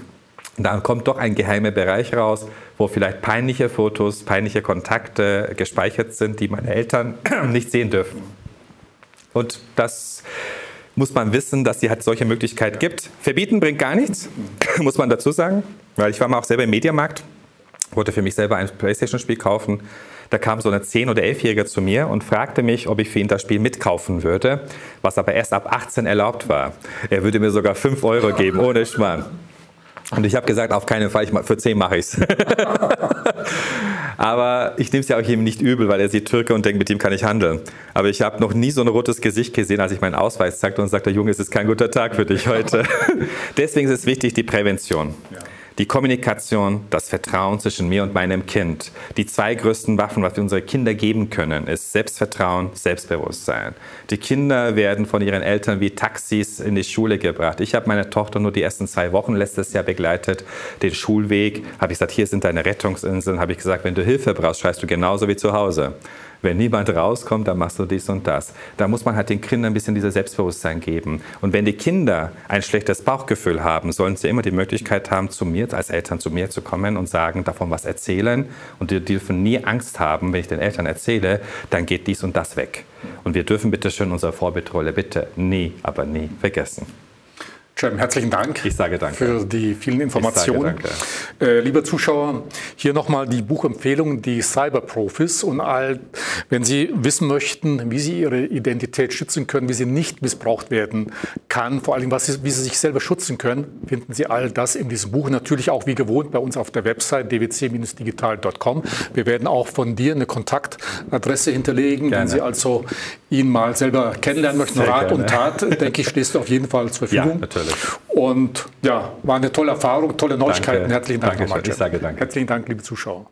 dann kommt doch ein geheimer Bereich raus, wo vielleicht peinliche Fotos, peinliche Kontakte gespeichert sind, die meine Eltern nicht sehen dürfen. Und das muss man wissen, dass sie halt solche Möglichkeit gibt. Verbieten bringt gar nichts, muss man dazu sagen, weil ich war mal auch selber im Mediamarkt, wollte für mich selber ein Playstation-Spiel kaufen. Da kam so eine 10- oder 11-Jährige zu mir und fragte mich, ob ich für ihn das Spiel mitkaufen würde, was aber erst ab 18 erlaubt war. Er würde mir sogar 5 Euro geben, ohne Schmarrn. Und ich habe gesagt, auf keinen Fall, ich, für 10 mache ich es. Aber ich nehme es ja auch ihm nicht übel, weil er sieht Türke und denkt, mit ihm kann ich handeln. Aber ich habe noch nie so ein rotes Gesicht gesehen, als ich meinen Ausweis zeigte und sagte, Junge, es ist kein guter Tag für dich heute. Deswegen ist es wichtig, die Prävention. Ja. Die Kommunikation, das Vertrauen zwischen mir und meinem Kind. Die zwei größten Waffen, was wir unsere Kinder geben können, ist Selbstvertrauen, Selbstbewusstsein. Die Kinder werden von ihren Eltern wie Taxis in die Schule gebracht. Ich habe meine Tochter nur die ersten zwei Wochen letztes Jahr begleitet, den Schulweg. Habe ich gesagt, hier sind deine Rettungsinseln. Habe ich gesagt, wenn du Hilfe brauchst, schreist du genauso wie zu Hause. Wenn niemand rauskommt, dann machst du dies und das. Da muss man halt den Kindern ein bisschen dieses Selbstbewusstsein geben. Und wenn die Kinder ein schlechtes Bauchgefühl haben, sollen sie immer die Möglichkeit haben, zu mir als Eltern zu mir zu kommen und sagen, davon was erzählen. Und die dürfen nie Angst haben, wenn ich den Eltern erzähle, dann geht dies und das weg. Und wir dürfen bitte schön unsere Vorbildrolle bitte nie, aber nie vergessen. Cem, herzlichen Dank. Ich sage danke. Für die vielen Informationen. Danke. Äh, lieber Zuschauer, hier nochmal die Buchempfehlung, die Cyberprofis. Und all, wenn Sie wissen möchten, wie Sie Ihre Identität schützen können, wie sie nicht missbraucht werden kann, vor allem, was Sie, wie Sie sich selber schützen können, finden Sie all das in diesem Buch. Natürlich auch wie gewohnt bei uns auf der Website dwc-digital.com. Wir werden auch von dir eine Kontaktadresse hinterlegen. Gerne. Wenn Sie also ihn mal selber kennenlernen möchten, Sehr Rat gerne. und Tat, denke ich, stehst du auf jeden Fall zur Verfügung. Ja, natürlich. Natürlich. Und ja, war eine tolle Erfahrung, tolle Neuigkeiten. Danke. Herzlichen Dank nochmal. Ich sage danke. Herzlichen Dank, liebe Zuschauer.